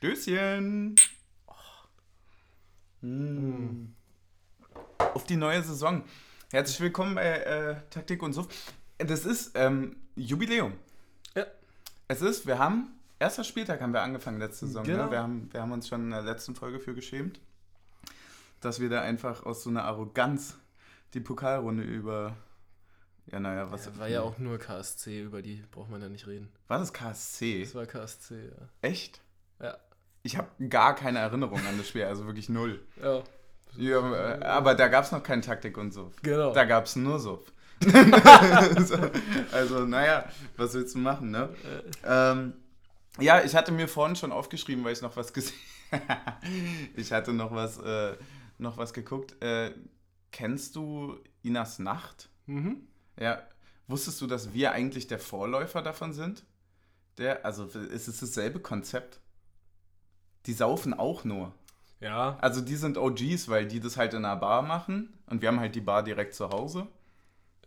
Stößchen. Oh. Mm. Auf die neue Saison. Herzlich willkommen bei äh, Taktik und Suff. Das ist ähm, Jubiläum. Ja. Es ist, wir haben, erster Spieltag haben wir angefangen letzte Saison. Genau. Ne? Wir, haben, wir haben uns schon in der letzten Folge für geschämt, dass wir da einfach aus so einer Arroganz die Pokalrunde über. Ja, naja, was. Ja, war ja auch nur KSC, über die braucht man ja nicht reden. War das KSC? Das war KSC, ja. Echt? Ja. Ich habe gar keine Erinnerung an das Spiel, also wirklich null. Ja. Ja, äh, aber da gab es noch keine Taktik und so. Genau. Da gab es nur so. so. Also, naja, was willst du machen, ne? Ähm, ja, ich hatte mir vorhin schon aufgeschrieben, weil ich noch was gesehen Ich hatte noch was, äh, noch was geguckt. Äh, kennst du Inas Nacht? Mhm. Ja. Wusstest du, dass wir eigentlich der Vorläufer davon sind? Der, also ist es dasselbe Konzept? Die saufen auch nur. Ja. Also die sind OGs, weil die das halt in einer Bar machen und wir haben halt die Bar direkt zu Hause.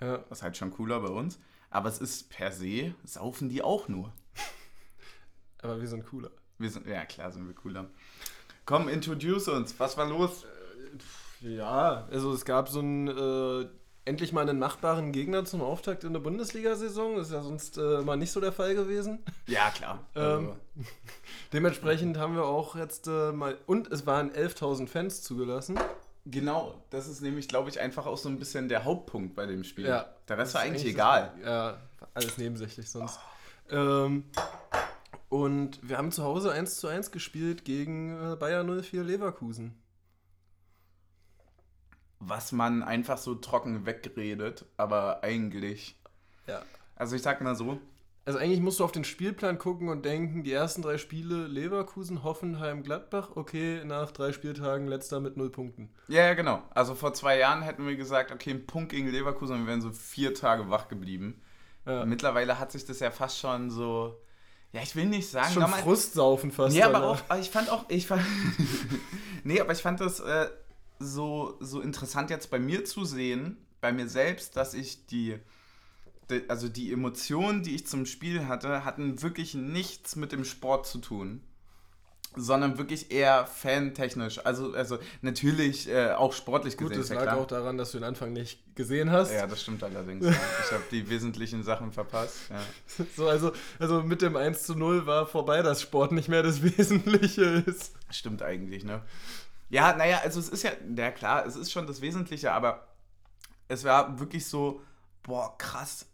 ja. Das ist halt schon cooler bei uns. Aber es ist per se, saufen die auch nur. Aber wir sind cooler. Wir sind, ja klar sind wir cooler. Komm, introduce uns. Was war los? Ja, also es gab so einen, äh, endlich mal einen machbaren Gegner zum Auftakt in der Bundesliga-Saison. Ist ja sonst äh, mal nicht so der Fall gewesen. Ja, klar. Ähm, Also, Dementsprechend haben wir auch jetzt äh, mal, und es waren 11.000 Fans zugelassen. genau, das ist nämlich, glaube ich, einfach auch so ein bisschen der Hauptpunkt bei dem Spiel. Ja. Der Rest war eigentlich egal. Ja, alles nebensächlich sonst. Ähm, und wir haben zu Hause 1 zu 1 gespielt gegen äh, Bayer 04 Leverkusen. Was man einfach so trocken wegredet, aber eigentlich. Ja. Also ich sag mal so, Also eigentlich musst du auf den Spielplan gucken und denken, die ersten drei Spiele Leverkusen, Hoffenheim, Gladbach, okay, nach drei Spieltagen letzter mit null Punkten. Ja, ja, genau. Also vor zwei Jahren hätten wir gesagt, okay, ein Punkt gegen Leverkusen und wir wären so vier Tage wach geblieben. Ja. Mittlerweile hat sich das ja fast schon so. Ja, ich will nicht sagen. Schon Frustsaufen fast. Nee, aber auch, ich fand auch, ich fand. nee, aber ich fand das äh, so, so interessant jetzt bei mir zu sehen, bei mir selbst, dass ich die. die- Also die Emotionen, die ich zum Spiel hatte, hatten wirklich nichts mit dem Sport zu tun. Sondern wirklich eher fantechnisch. Also, also natürlich äh, auch sportlich Gut, gesehen. es ist ja lag klar. auch daran, dass du den Anfang nicht gesehen hast. Ja, das stimmt allerdings. Ich habe die wesentlichen Sachen verpasst. Ja. So, also, also mit dem 1 zu 0 war vorbei, dass Sport nicht mehr das Wesentliche ist. Stimmt eigentlich, ne? Ja, naja, also es ist ja, ja klar, es ist schon das Wesentliche, aber es war wirklich so, boah, krass,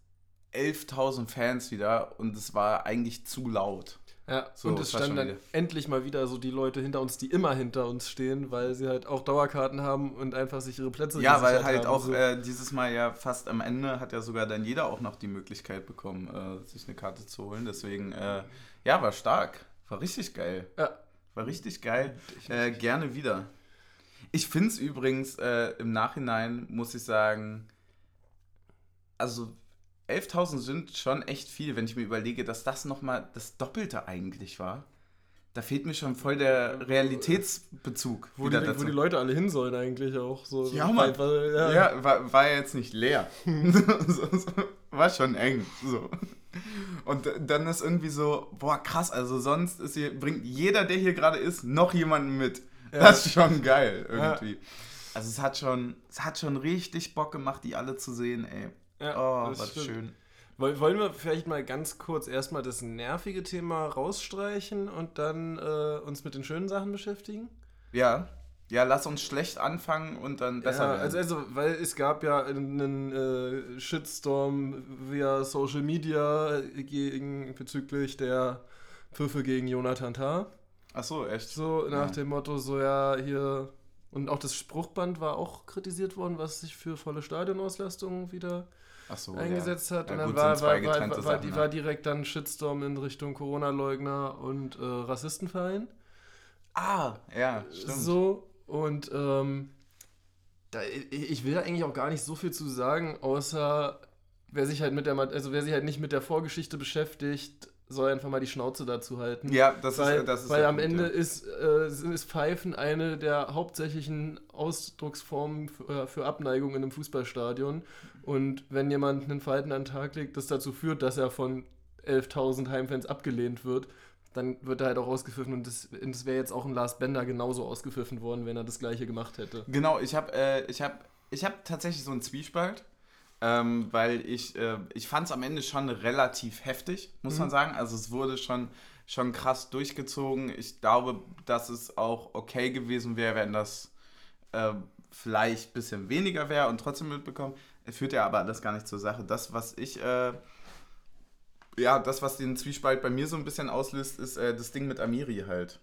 11.000 Fans wieder und es war eigentlich zu laut. Ja, So, und es standen dann endlich mal wieder so die Leute hinter uns, die immer hinter uns stehen, weil sie halt auch Dauerkarten haben und einfach sich ihre Plätze Ja, weil halt haben, auch so. äh, dieses Mal ja fast am Ende hat ja sogar dann jeder auch noch die Möglichkeit bekommen, äh, sich eine Karte zu holen. Deswegen, äh, ja, war stark. War richtig geil. Ja. War richtig geil. Äh, gerne wieder. Ich finde es übrigens äh, im Nachhinein, muss ich sagen, also 11.000 sind schon echt viel, wenn ich mir überlege, dass das nochmal das Doppelte eigentlich war. Da fehlt mir schon voll der Realitätsbezug wo, die, wo die Leute alle hin sollen eigentlich auch. So, Ja, Mann. einfach, ja. Ja, war, war ja jetzt nicht leer. so, so, war schon eng. So. Und dann ist irgendwie so, boah, krass, also sonst ist hier, bringt jeder, der hier gerade ist, noch jemanden mit. Ja. Das ist schon geil, irgendwie. Also es hat schon, es hat schon richtig Bock gemacht, die alle zu sehen, ey. Ja, Oh, was stimmt. schön. Woll- Wollen wir vielleicht mal ganz kurz erstmal das nervige Thema rausstreichen und dann äh, uns mit den schönen Sachen beschäftigen? Ja, ja, lass uns schlecht anfangen und dann besser ja, werden. also, also, weil es gab ja einen äh, Shitstorm via Social Media gegen, bezüglich der Pfiffe gegen Jonathan Tah. Ach so, echt? So nach Ja. dem Motto, so ja, hier. Und auch das Spruchband war auch kritisiert worden, was sich für volle Stadionauslastung wieder so, eingesetzt hat. Ja, und dann war, war, war, war, die, ne? war direkt dann Shitstorm in Richtung Corona-Leugner und äh, Rassistenverein. Ah, ja, stimmt. So, und ähm, da, ich will da eigentlich auch gar nicht so viel zu sagen, außer wer sich halt mit der, also wer sich halt nicht mit der Vorgeschichte beschäftigt, soll einfach mal die Schnauze dazu halten. Ja, das weil, ist, das ist weil am Punkt, Ende ja. ist, äh, ist Pfeifen eine der hauptsächlichen Ausdrucksformen für, äh, für Abneigung in einem Fußballstadion. Und wenn jemand einen Verhalten an den Tag legt, das dazu führt, dass er von 11.000 Heimfans abgelehnt wird, dann wird er halt auch ausgepfiffen und das, das wäre jetzt auch ein Lars Bender genauso ausgepfiffen worden, wenn er das gleiche gemacht hätte. Genau, ich habe äh, ich hab, ich hab tatsächlich so einen Zwiespalt, ähm, weil ich, äh, ich fand es am Ende schon relativ heftig, muss Mhm. man sagen. Also es wurde schon, schon krass durchgezogen. Ich glaube, dass es auch okay gewesen wäre, wenn das äh, vielleicht ein bisschen weniger wäre und trotzdem mitbekommen. Es führt ja aber alles gar nicht zur Sache. Das, was ich, äh, ja, das, was den Zwiespalt bei mir so ein bisschen auslöst, ist äh, das Ding mit Amiri halt.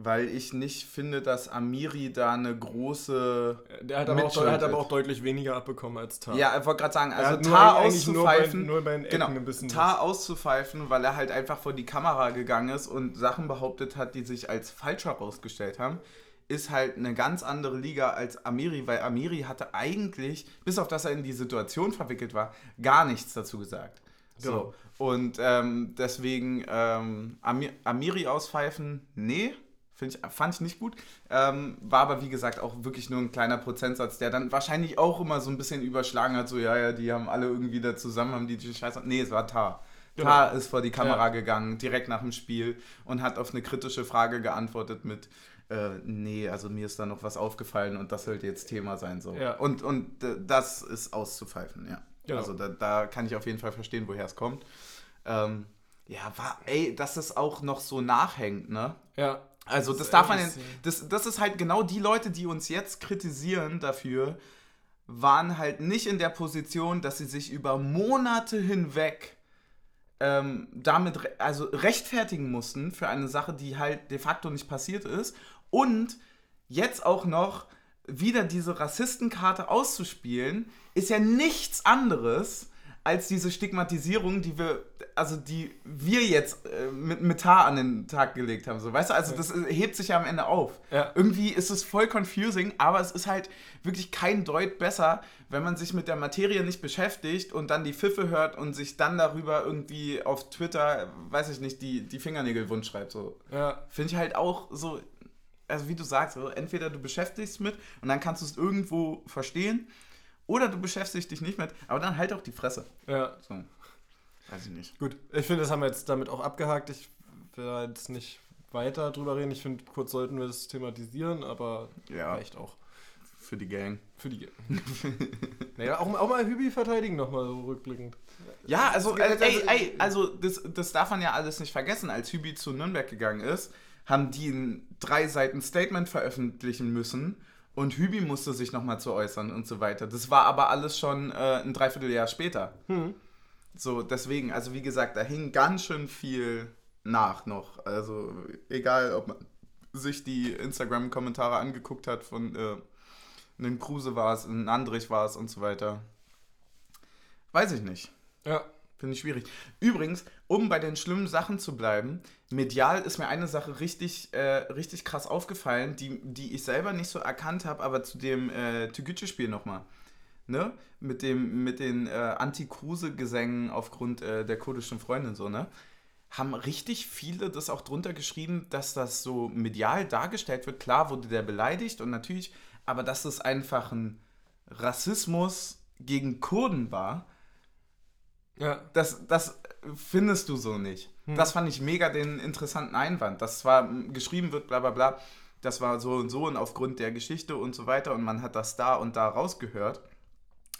Weil ich nicht finde, dass Amiri da eine große. Der hat aber, auch, hat aber auch deutlich weniger abbekommen als Tar. Ja, ich wollte gerade sagen, also Tar eigentlich nur bei, auszupfeifen. nur bei Genau, ein bisschen. Tar auszupfeifen, weil er halt einfach vor die Kamera gegangen ist und Sachen behauptet hat, die sich als falsch herausgestellt haben, ist halt eine ganz andere Liga als Amiri, weil Amiri hatte eigentlich, bis auf dass er in die Situation verwickelt war, gar nichts dazu gesagt. Genau. So. Und ähm, deswegen ähm, Amir, Amiri auspfeifen, nee. Find ich, fand ich nicht gut. Ähm, war aber, wie gesagt, auch wirklich nur ein kleiner Prozentsatz, der dann wahrscheinlich auch immer so ein bisschen überschlagen hat. So, ja, ja, die haben alle irgendwie da zusammen, haben die die Scheiße. Nee, es war Tar. Genau. Tar ist vor die Kamera Ja. gegangen, direkt nach dem Spiel und hat auf eine kritische Frage geantwortet mit, äh, nee, also mir ist da noch was aufgefallen und das sollte jetzt Thema sein. So. Ja. Und, und das ist auszupfeifen, ja. Genau. Also da, da kann ich auf jeden Fall verstehen, woher es kommt. Ähm, ja, war, ey, dass es auch noch so nachhängt, ne? Ja. Also Das das ist darf man, das, das ist halt genau die Leute, die uns jetzt kritisieren dafür, waren halt nicht in der Position, dass sie sich über Monate hinweg ähm, damit re also rechtfertigen mussten für eine Sache, die halt de facto nicht passiert ist und jetzt auch noch wieder diese Rassistenkarte auszuspielen, ist ja nichts anderes als diese Stigmatisierung, die wir, also die wir jetzt äh, mit, mit an den Tag gelegt haben. So, weißt du, also das äh, hebt sich ja am Ende auf. Ja. Irgendwie ist es voll confusing, aber es ist halt wirklich kein Deut besser, wenn man sich mit der Materie nicht beschäftigt und dann die Pfiffe hört und sich dann darüber irgendwie auf Twitter, weiß ich nicht, die, die Fingernägel wund schreibt. So. Ja. Finde ich halt auch so, also wie du sagst, so, entweder du beschäftigst mit und dann kannst du es irgendwo verstehen oder du beschäftigst dich nicht mit, aber dann halt auch die Fresse. Ja. So. Weiß ich nicht. Gut, ich finde, das haben wir jetzt damit auch abgehakt. Ich will da jetzt nicht weiter drüber reden. Ich finde, kurz sollten wir das thematisieren, aber Ja, reicht auch. für die Gang. Für die. naja, auch, auch mal Hübi verteidigen nochmal so rückblickend. Ja, also, Das- äh, ey, also- ey, also das, das darf man ja alles nicht vergessen. Als Hübi zu Nürnberg gegangen ist, haben die ein drei Seiten Statement veröffentlichen müssen und Hübi musste sich nochmal zu äußern und so weiter. Das war aber alles schon äh, ein Dreivierteljahr später. Hm. So, deswegen, also wie gesagt, da hing ganz schön viel nach noch. Also egal, ob man sich die Instagram-Kommentare angeguckt hat von äh, einem Kruse war es, ein Andrich war es und so weiter. Weiß ich nicht. Ja. Finde ich schwierig. Übrigens, um bei den schlimmen Sachen zu bleiben, medial ist mir eine Sache richtig, äh, richtig krass aufgefallen, die, die ich selber nicht so erkannt habe, aber zu dem äh, Tügütsche-Spiel nochmal. Ne? Mit, dem, mit den äh, Anti-Kruse-Gesängen aufgrund äh, der kurdischen Freundin so, ne? Haben richtig viele das auch drunter geschrieben, dass das so medial dargestellt wird. Klar wurde der beleidigt und natürlich, aber dass es einfach ein Rassismus gegen Kurden war, Ja. das, das findest du so nicht. Hm. Das fand ich mega den interessanten Einwand. Dass zwar geschrieben wird, bla bla bla, das war so und so und aufgrund der Geschichte und so weiter und man hat das da und da rausgehört.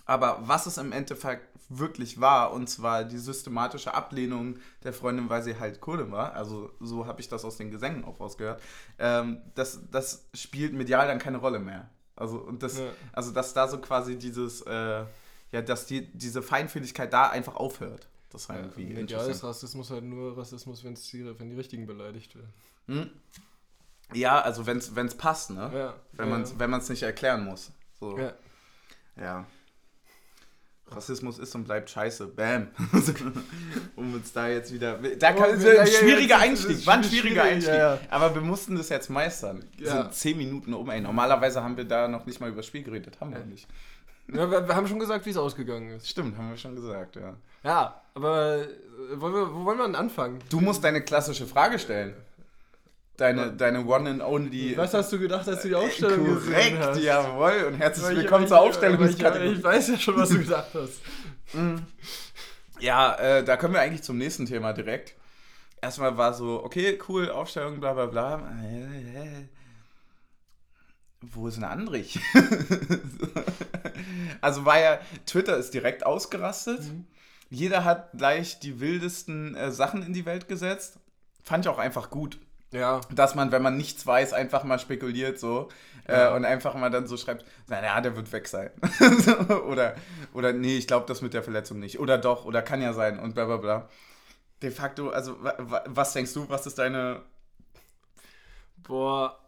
Aber was es im Endeffekt wirklich war, und zwar die systematische Ablehnung der Freundin, weil sie halt Kurdin war, also so habe ich das aus den Gesängen auch rausgehört, ähm, das, das spielt medial dann keine Rolle mehr. Also, und das, Ja. also dass da so quasi dieses, äh, ja, dass die, diese Feinfühligkeit da einfach aufhört. Das war irgendwie Medial ist. Rassismus halt nur Rassismus, wenn's die, wenn die Richtigen beleidigt werden. Hm? Ja, also wenn es passt, ne? Ja. Wenn man es wenn man's nicht erklären muss. So. Ja. Ja. Rassismus ist und bleibt scheiße. Bam. um uns da jetzt wieder. Da Oh, kann, ja, ja, ein ja, schwieriger ist- Einstieg. ist War ein schwieriger schwierig, Einstieg. ja, ja. Aber wir mussten das jetzt meistern. Ja. Sind zehn Minuten um, ey. Normalerweise haben wir da noch nicht mal über das Spiel geredet. Haben wir Ja. nicht. Ja wir, wir haben schon gesagt, wie es ausgegangen ist. Stimmt, haben wir schon gesagt, ja. Ja, aber äh, wollen wir, wo wollen wir denn anfangen? Du musst deine klassische Frage stellen. Deine, deine One and Only. Was hast du gedacht, als du die Aufstellung gesehen Korrekt, hast? jawohl. Und herzlich ich- willkommen weil zur ich- Aufstellungskategorie. Ich, ich weiß ja schon, was du gedacht hast. Ja, äh, da kommen wir eigentlich zum nächsten Thema direkt. erstmal war so, okay, cool, Aufstellung, bla bla bla. Wo ist denn Andrich? also war ja, Twitter ist direkt ausgerastet. Mhm. Jeder hat gleich die wildesten äh, Sachen in die Welt gesetzt. Fand ich auch einfach gut. Ja. Dass man, wenn man nichts weiß, einfach mal spekuliert so äh, ja. äh, und einfach mal dann so schreibt, naja, der wird weg sein. oder, oder nee, ich glaube das mit der Verletzung nicht. Oder doch, oder kann ja sein und bla bla bla. De facto, also was denkst du, was ist deine... Boah.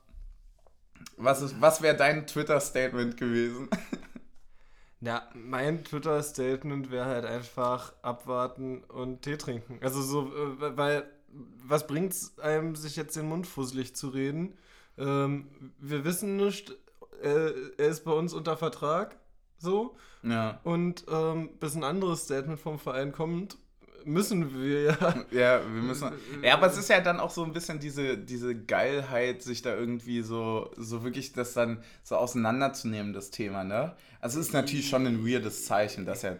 Was, was wäre dein Twitter-Statement gewesen? Ja, mein Twitter-Statement wäre halt einfach abwarten und Tee trinken. Also so, äh, weil was bringt es einem, sich jetzt den Mund fusselig zu reden? Ähm, wir wissen nicht, äh, er ist bei uns unter Vertrag, so. Ja. Und ähm, bis ein anderes Statement vom Verein kommt, müssen wir ja. Ja, wir müssen. Ja, aber es ist ja dann auch so ein bisschen diese, diese Geilheit, sich da irgendwie so, so wirklich das dann so auseinanderzunehmen, das Thema, ne? Also es ist natürlich schon ein weirdes Zeichen, dass er.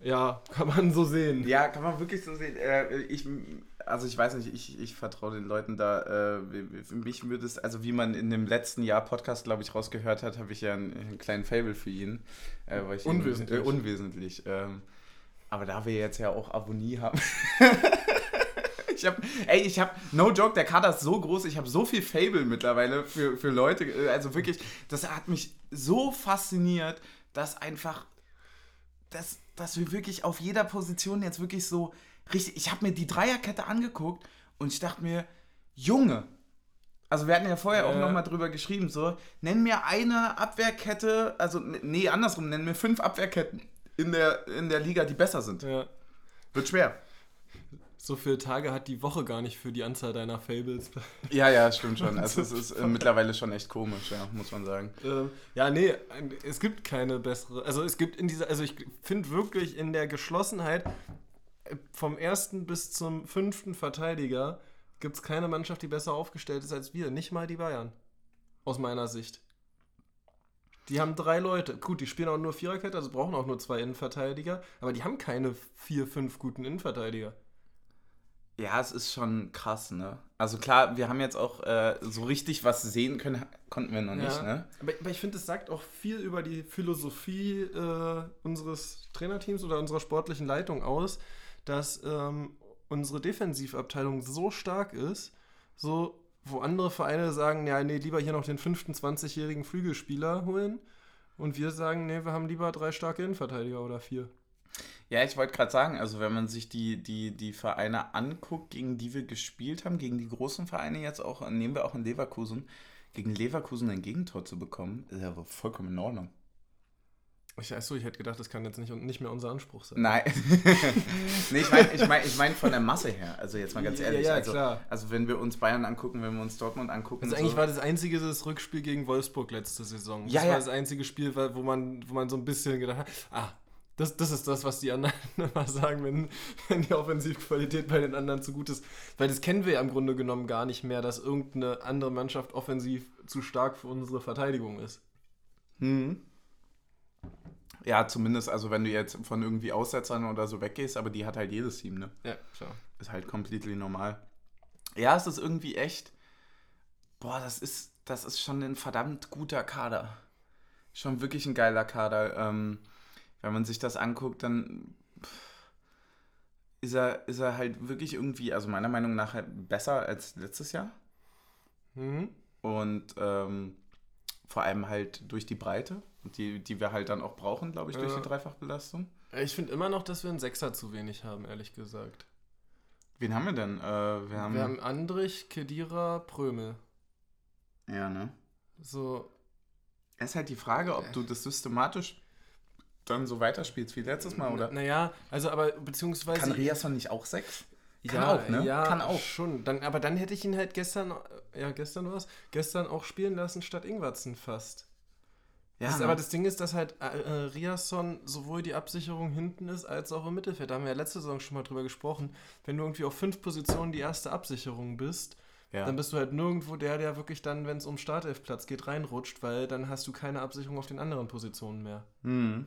Ja, kann man so sehen. Ja, kann man wirklich so sehen. Äh, ich, also ich weiß nicht, ich, ich vertraue den Leuten da. Äh, für mich würde es, also wie man in dem letzten Jahr Podcast, glaube ich, rausgehört hat, habe ich ja einen, einen, kleinen Fable für ihn. Äh, unwesentlich. Ihn, äh, unwesentlich. Ähm, aber da wir jetzt ja auch Abonnie haben. ich habe, ey, ich habe, no joke, der Kader ist so groß, ich habe so viel Fable mittlerweile für, für Leute. Äh, also wirklich, das hat mich so fasziniert, dass einfach, dass, dass wir wirklich auf jeder Position jetzt wirklich so richtig, ich habe mir die Dreierkette angeguckt und ich dachte mir, Junge, also wir hatten ja vorher ja. auch nochmal drüber geschrieben, so, nenn mir eine Abwehrkette, also nee, andersrum, nenn mir fünf Abwehrketten in der, in der Liga, die besser sind. Ja. Wird schwer. So viele Tage hat die Woche gar nicht für die Anzahl deiner Fables. Ja, ja, stimmt schon. Also es ist äh, mittlerweile schon echt komisch, ja, muss man sagen. Ähm, ja, nee, es gibt keine bessere. Also es gibt in dieser, also ich finde wirklich in der Geschlossenheit äh, vom ersten bis zum fünften Verteidiger gibt es keine Mannschaft, die besser aufgestellt ist als wir. Nicht mal die Bayern. Aus meiner Sicht. Die haben drei Leute. Gut, die spielen auch nur Viererkette, also brauchen auch nur zwei Innenverteidiger. Aber die haben keine vier, fünf guten Innenverteidiger. Ja, es ist schon krass, ne? Also klar, wir haben jetzt auch äh, so richtig was sehen können, konnten wir noch ja. nicht, ne? Aber, aber ich finde, es sagt auch viel über die Philosophie äh, unseres Trainerteams oder unserer sportlichen Leitung aus, dass ähm, unsere Defensivabteilung so stark ist, so wo andere Vereine sagen, ja, nee, lieber hier noch den fünften 20-jährigen Flügelspieler holen. Und wir sagen, nee, wir haben lieber drei starke Innenverteidiger oder vier. Ja, ich wollte gerade sagen, also wenn man sich die, die, die Vereine anguckt, gegen die wir gespielt haben, gegen die großen Vereine jetzt auch, nehmen wir auch in Leverkusen, gegen Leverkusen ein Gegentor zu bekommen, ist ja vollkommen in Ordnung. Ich, achso, ich hätte gedacht, das kann jetzt nicht, nicht mehr unser Anspruch sein. Nein. nee, ich meine ich mein, ich mein von der Masse her. Also jetzt mal ganz ehrlich. Ja, ja, also, klar. also wenn wir uns Bayern angucken, wenn wir uns Dortmund angucken. Also eigentlich so. war das einzige das Rückspiel gegen Wolfsburg letzte Saison. Das ja, war das einzige Spiel, wo man, wo man so ein bisschen gedacht hat, ah, das, das ist das, was die anderen immer sagen, wenn, wenn die Offensivqualität bei den anderen zu gut ist. Weil das kennen wir ja im Grunde genommen gar nicht mehr, dass irgendeine andere Mannschaft offensiv zu stark für unsere Verteidigung ist. Hm. Ja, zumindest, also wenn du jetzt von irgendwie Aussetzern oder so weggehst, aber die hat halt jedes Team, ne? Ja, klar. Ist halt completely normal. Ja, es ist irgendwie echt. Boah, das ist, das ist schon ein verdammt guter Kader. Schon wirklich ein geiler Kader. Ähm, wenn man sich das anguckt, dann ist er, ist er halt wirklich irgendwie, also meiner Meinung nach, halt besser als letztes Jahr. Mhm. Und ähm, vor allem halt durch die Breite die, die wir halt dann auch brauchen, glaube ich, durch ja. die Dreifachbelastung. Ich finde immer noch, dass wir einen Sechser zu wenig haben, ehrlich gesagt. Wen haben wir denn? Äh, wir, haben wir haben Andrich, Kedira, Prömel. Ja, ne? So. Es ist halt die Frage, ob du das systematisch dann so weiterspielst wie letztes Mal, oder? Naja, also aber beziehungsweise. Kann Riasson nicht auch sechs? Kann ja, auch, ne? Ja, Kann auch. Schon. Dann, aber dann hätte ich ihn halt gestern, ja, gestern was? Gestern auch spielen lassen statt Ingwatzen fast. Ja, das, ne? Aber das Ding ist, dass halt äh, äh, Riasson sowohl die Absicherung hinten ist, als auch im Mittelfeld. Da haben wir ja letzte Saison schon mal drüber gesprochen. Wenn du irgendwie auf fünf Positionen die erste Absicherung bist, ja. dann bist du halt nirgendwo der, der wirklich dann, wenn es um Startelfplatz geht, reinrutscht, weil dann hast du keine Absicherung auf den anderen Positionen mehr. Mhm.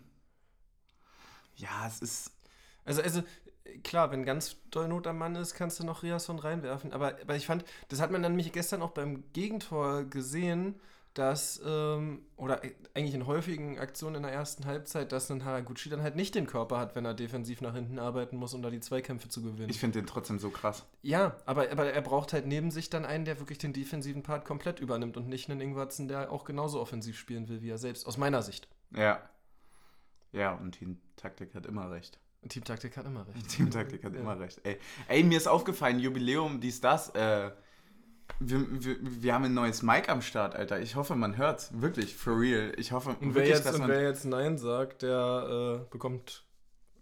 Ja, es ist. Also, also klar, wenn ganz doll Not am Mann ist, kannst du noch Riasson reinwerfen. Aber, aber ich fand, das hat man dann nämlich gestern auch beim Gegentor gesehen, dass, ähm, oder eigentlich in häufigen Aktionen in der ersten Halbzeit, dass ein Haraguchi dann halt nicht den Körper hat, wenn er defensiv nach hinten arbeiten muss, um da die Zweikämpfe zu gewinnen. Ich finde den trotzdem so krass. Ja, aber, aber er braucht halt neben sich dann einen, der wirklich den defensiven Part komplett übernimmt und nicht einen Ingwatzen, der auch genauso offensiv spielen will wie er selbst, aus meiner Sicht. Ja. Ja, und Teamtaktik hat immer recht. Teamtaktik hat immer recht. Teamtaktik hat ja. immer recht. Ey. Ey, mir ist aufgefallen, Jubiläum, dies, das, äh, wir, wir, wir, haben ein neues Mic am Start, Alter. Ich hoffe, man hört's. Wirklich, for real. Ich hoffe und wirklich, jetzt. Und wer jetzt Nein sagt, der äh, bekommt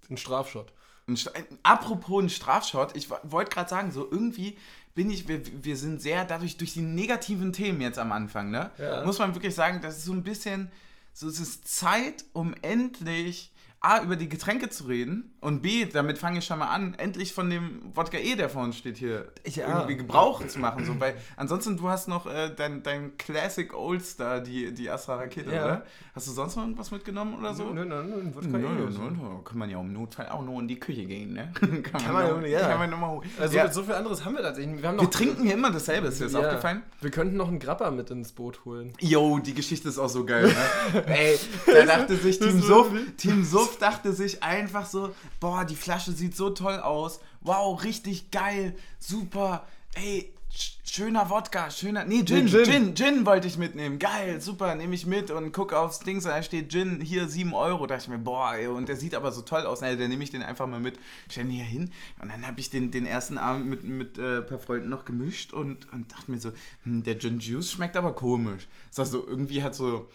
einen Strafshot. Ein Apropos ein Strafshot, ich wollte gerade sagen, so irgendwie bin ich, wir, wir sind sehr dadurch durch die negativen Themen jetzt am Anfang, ne? Ja. Muss man wirklich sagen, das ist so ein bisschen, so es ist Zeit, um endlich A, über die Getränke zu reden und B, damit fange ich schon mal an, endlich von dem Wodka E, der vor uns steht, hier ja. irgendwie Gebrauch zu machen. So, weil ansonsten, du hast noch äh, dein, dein Classic Old Star, die, die Astra Rakete, ja. oder? Hast du sonst noch irgendwas mitgenommen oder so? Nö, nö, nö, Wodka nö, nö, nö. Kann man ja im Notfall auch nur in die Küche gehen, ne? kann, kann man, noch, ja. Kann man nochmal holen. Also ja. so viel anderes haben wir tatsächlich. Wir, wir trinken hier immer dasselbe, ist dir das aufgefallen? Wir könnten noch einen Grappa mit ins Boot holen. Yo, die Geschichte ist auch so geil, ne? Ey, da dachte sich Team Suff, Team Suff dachte sich einfach so, boah, die Flasche sieht so toll aus. Wow, richtig geil, super. Ey, schöner Wodka, schöner. Nee, Gin, nee, Gin, Gin, Gin, wollte ich mitnehmen. Geil, super, nehme ich mit und gucke aufs Ding, da steht Gin, hier 7 Euro. Da dachte ich mir, boah, ey, und der sieht aber so toll aus. Na, dann nehme ich den einfach mal mit, stell ihn hier hin. Und dann habe ich den, den ersten Abend mit, mit äh, ein paar Freunden noch gemischt und, und dachte mir so, hm, der Gin Juice schmeckt aber komisch. Das heißt so, irgendwie hat so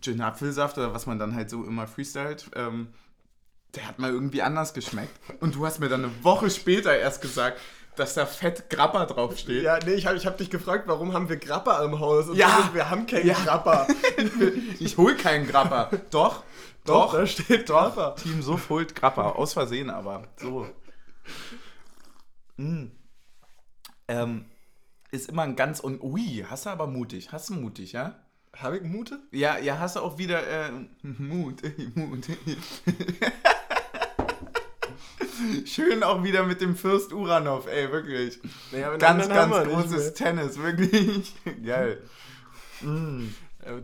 Gin Apfelsaft oder was man dann halt so immer freestylt. Ähm, der hat mal irgendwie anders geschmeckt. Und du hast mir dann eine Woche später erst gesagt, dass da fett Grappa draufsteht. Ja, nee, ich habe ich hab dich gefragt, warum haben wir Grappa im Haus? Und ja, wir haben keinen ja. Grappa. ich hol keinen Grappa. Doch, doch, doch, da steht Grappa. Team Suff holt Grappa, aus Versehen aber. So. Mm. Ähm, ist immer ein ganz und ui, hast du aber mutig, hast du mutig, ja? Habe ich Mute? Ja, ja, hast du auch wieder äh, Mut, Mut. Schön auch wieder mit dem Fürst Uranov, ey, wirklich. Naja, ganz, ganz großes Tennis, wirklich. Geil. Mm.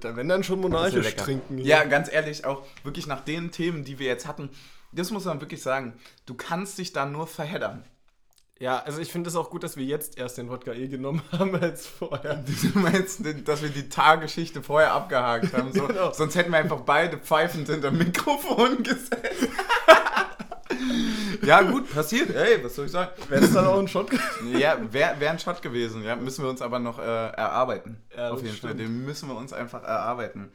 wenn dann schon monarchisch trinken. Hier. Ja, ganz ehrlich, auch wirklich nach den Themen, die wir jetzt hatten, das muss man wirklich sagen, du kannst dich da nur verheddern. Ja, also ich finde es auch gut, dass wir jetzt erst den Wodka E genommen haben als vorher. Du meinst, dass wir die Taggeschichte vorher abgehakt haben? So, genau. Sonst hätten wir einfach beide pfeifend hinter Mikrofon gesessen. ja, gut, passiert. Ey, was soll ich sagen? Wäre das dann auch ein Shot gewesen? Ja, wäre wär ein Shot gewesen. Ja, müssen wir uns aber noch äh, erarbeiten. Ja, Auf jeden stimmt. Fall. Den müssen wir uns einfach erarbeiten.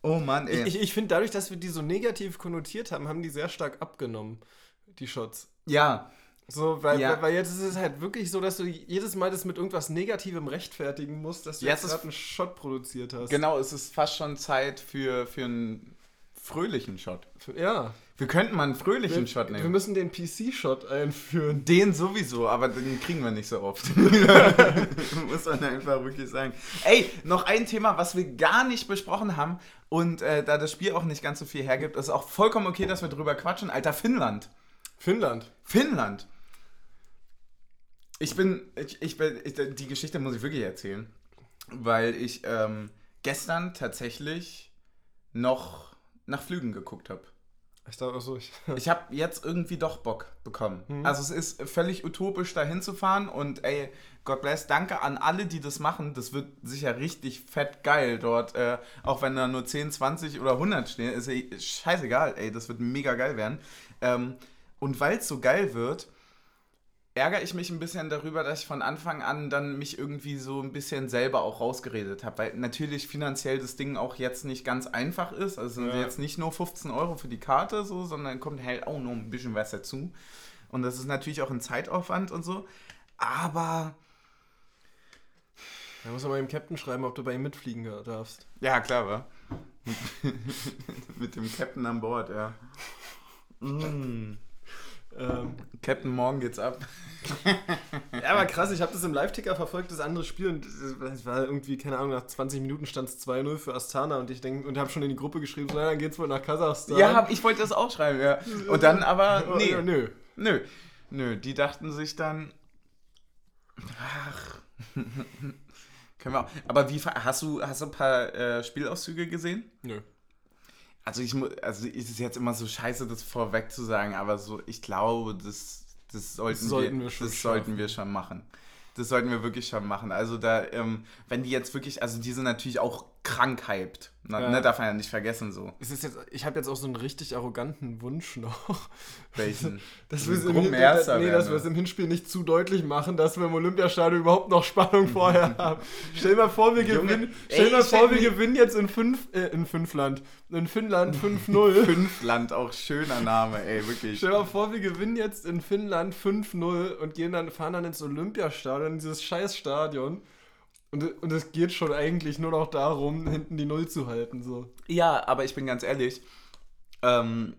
Oh Mann, ey. Ich, ich finde, dadurch, dass wir die so negativ konnotiert haben, haben die sehr stark abgenommen, die Shots. Ja. So, weil, ja. weil jetzt ist es halt wirklich so, dass du jedes Mal das mit irgendwas Negativem rechtfertigen musst, dass du jetzt gerade einen Shot produziert hast. Genau, es ist fast schon Zeit für, für einen fröhlichen Shot. Ja. Wir könnten mal einen fröhlichen wir, Shot nehmen. Wir müssen den PC-Shot einführen. Den sowieso, aber den kriegen wir nicht so oft. Muss man einfach wirklich sagen. Ey, noch ein Thema, was wir gar nicht besprochen haben und äh, da das Spiel auch nicht ganz so viel hergibt, ist auch vollkommen okay, dass wir drüber quatschen. Alter, Finnland. Finnland. Finnland. Ich bin, ich, ich bin, ich, die Geschichte muss ich wirklich erzählen, weil ich ähm, gestern tatsächlich noch nach Flügen geguckt habe. Ich dachte, also ich. ich habe jetzt irgendwie doch Bock bekommen. Mhm. Also es ist völlig utopisch, da hinzufahren und ey, God bless, danke an alle, die das machen. Das wird sicher richtig fett geil dort. Äh, auch wenn da nur 10, 20 oder 100 stehen, ist ey, scheißegal, ey, das wird mega geil werden. Ähm, und weil es so geil wird, ärgere ich mich ein bisschen darüber, dass ich von Anfang an dann mich irgendwie so ein bisschen selber auch rausgeredet habe, weil natürlich finanziell das Ding auch jetzt nicht ganz einfach ist. Also ja. jetzt nicht nur 15 Euro für die Karte so, sondern kommt halt auch noch ein bisschen was dazu. Und das ist natürlich auch ein Zeitaufwand und so. Aber. Da muss man mal dem Captain schreiben, ob du bei ihm mitfliegen darfst. Ja, klar, wa? Mit dem Captain an Bord, ja. Mm. Ähm, Captain Morgan geht's ab. ja, aber krass, ich habe das im Live-Ticker verfolgt, das andere Spiel, und es war irgendwie, keine Ahnung, nach 20 Minuten stand es 2-0 für Astana und ich denke, und habe schon in die Gruppe geschrieben, so, dann geht's wohl nach Kasachstan. Ja, ich wollte das auch schreiben, ja. Und dann aber, Oh, nee, ja, nö. nö, nö, die dachten sich dann, ach, können wir auch. Aber wie, hast du, hast du ein paar äh, Spielauszüge gesehen? Nö. Also ich muss, also es ist jetzt immer so scheiße, das vorweg zu sagen, aber so, ich glaube, das, das sollten, sollten wir, wir schon das sollten wir schon machen. Das sollten wir wirklich schon machen. Also da, ähm, wenn die jetzt wirklich, also die sind natürlich auch krank hyped. Ne, Ja. ne, darf man ja nicht vergessen so. Es ist jetzt, ich habe jetzt auch so einen richtig arroganten Wunsch noch. Welchen? Dass wir es im, nee, dass wir es im Hinspiel nicht zu deutlich machen, dass wir im Olympiastadion überhaupt noch Spannung vorher haben. Stell dir mal vor, wir Junge, gewinnen. ey, Stell mal vor, wir gewinnen jetzt in fünf, äh, in Fünfland, in Finnland 5-0. Fünfland, auch schöner Name, ey, wirklich. Stell dir mal vor, wir gewinnen jetzt in Finnland 5-0 und gehen dann, fahren dann ins Olympiastadion, in dieses scheiß Stadion. Und, und es geht schon eigentlich nur noch darum, hinten die Null zu halten. So. Ja, aber ich bin ganz ehrlich, ähm,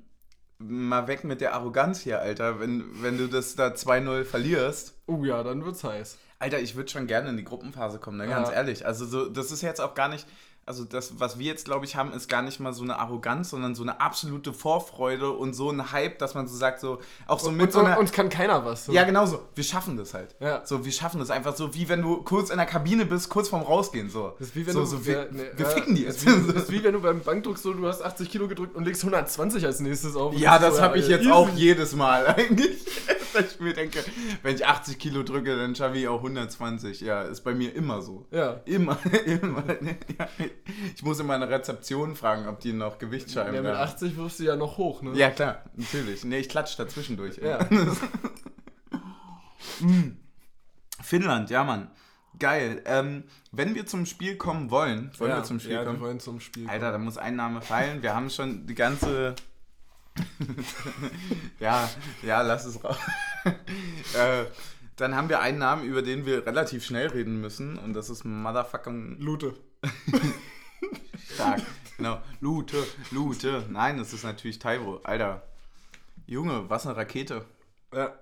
mal weg mit der Arroganz hier, Alter. Wenn, wenn du das da 2-0 verlierst, Oh ja, dann wird's heiß. Alter, ich würde schon gerne in die Gruppenphase kommen, ne? ganz Ja. ehrlich. Also so, das ist jetzt auch gar nicht, also das, was wir jetzt, glaube ich, haben, ist gar nicht mal so eine Arroganz, sondern so eine absolute Vorfreude und so ein Hype, dass man so sagt, so, auch so Und, mit und, so einer... uns kann keiner was. So. ja, genau so. Wir schaffen das halt. Ja. So, wir schaffen das einfach so, wie wenn du kurz in der Kabine bist, kurz vorm Rausgehen. So. Das ist wie wenn so, du. so, wir, ja, ne, wir ja, ficken die das jetzt. Ist wie, das ist wie wenn du beim Bankdruck so, du hast 80 Kilo gedrückt und legst 120 als nächstes auf. Ja, das so, habe ich jetzt easy. auch jedes Mal eigentlich. Dass ich mir denke, wenn ich 80 Kilo drücke, dann schaffe ich auch 120. Ja, ist bei mir immer so. Ja. Immer, immer. Ja, ich muss in meiner Rezeption fragen, ob die noch Gewichtsscheiben ja, mit haben. 80 wirfst du ja noch hoch, ne? Ja, klar, natürlich. Nee, ich klatsche dazwischendurch. Ja. Mm. Finnland, ja, Mann. Geil. Ähm, wenn wir zum Spiel kommen wollen, wollen ja, wir zum Spiel ja, kommen? wir wollen zum Spiel Alter, da muss ein Name fallen. Wir haben schon die ganze. ja, ja, lass es raus. äh, dann haben wir einen Namen, über den wir relativ schnell reden müssen. Und das ist Motherfucking Lute. stark. genau. Lute, Lute. Nein, das ist natürlich Taiwo. Alter. Junge, was eine Rakete. Ja.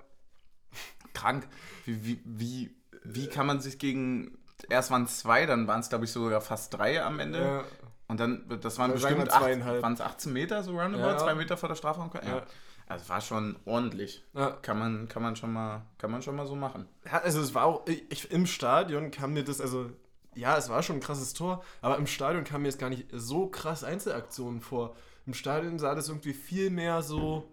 Krank. Wie, wie, wie, wie kann man sich gegen. Erst waren es zwei, dann waren es, glaube ich, sogar fast drei am Ende. ja. Und dann, das waren Dann bestimmt wir zweieinhalb. waren es 18 Meter, so roundabout, Ja. zwei Meter vor der Strafraum. Ja. Ja. Also war schon ordentlich. ja. Kann man, kann man schon mal, kann man schon mal so machen. Ja, also es war auch, ich, im Stadion kam mir das, also ja, es war schon ein krasses Tor, aber im Stadion kam mir jetzt gar nicht so krass Einzelaktionen vor. Im Stadion sah das irgendwie viel mehr so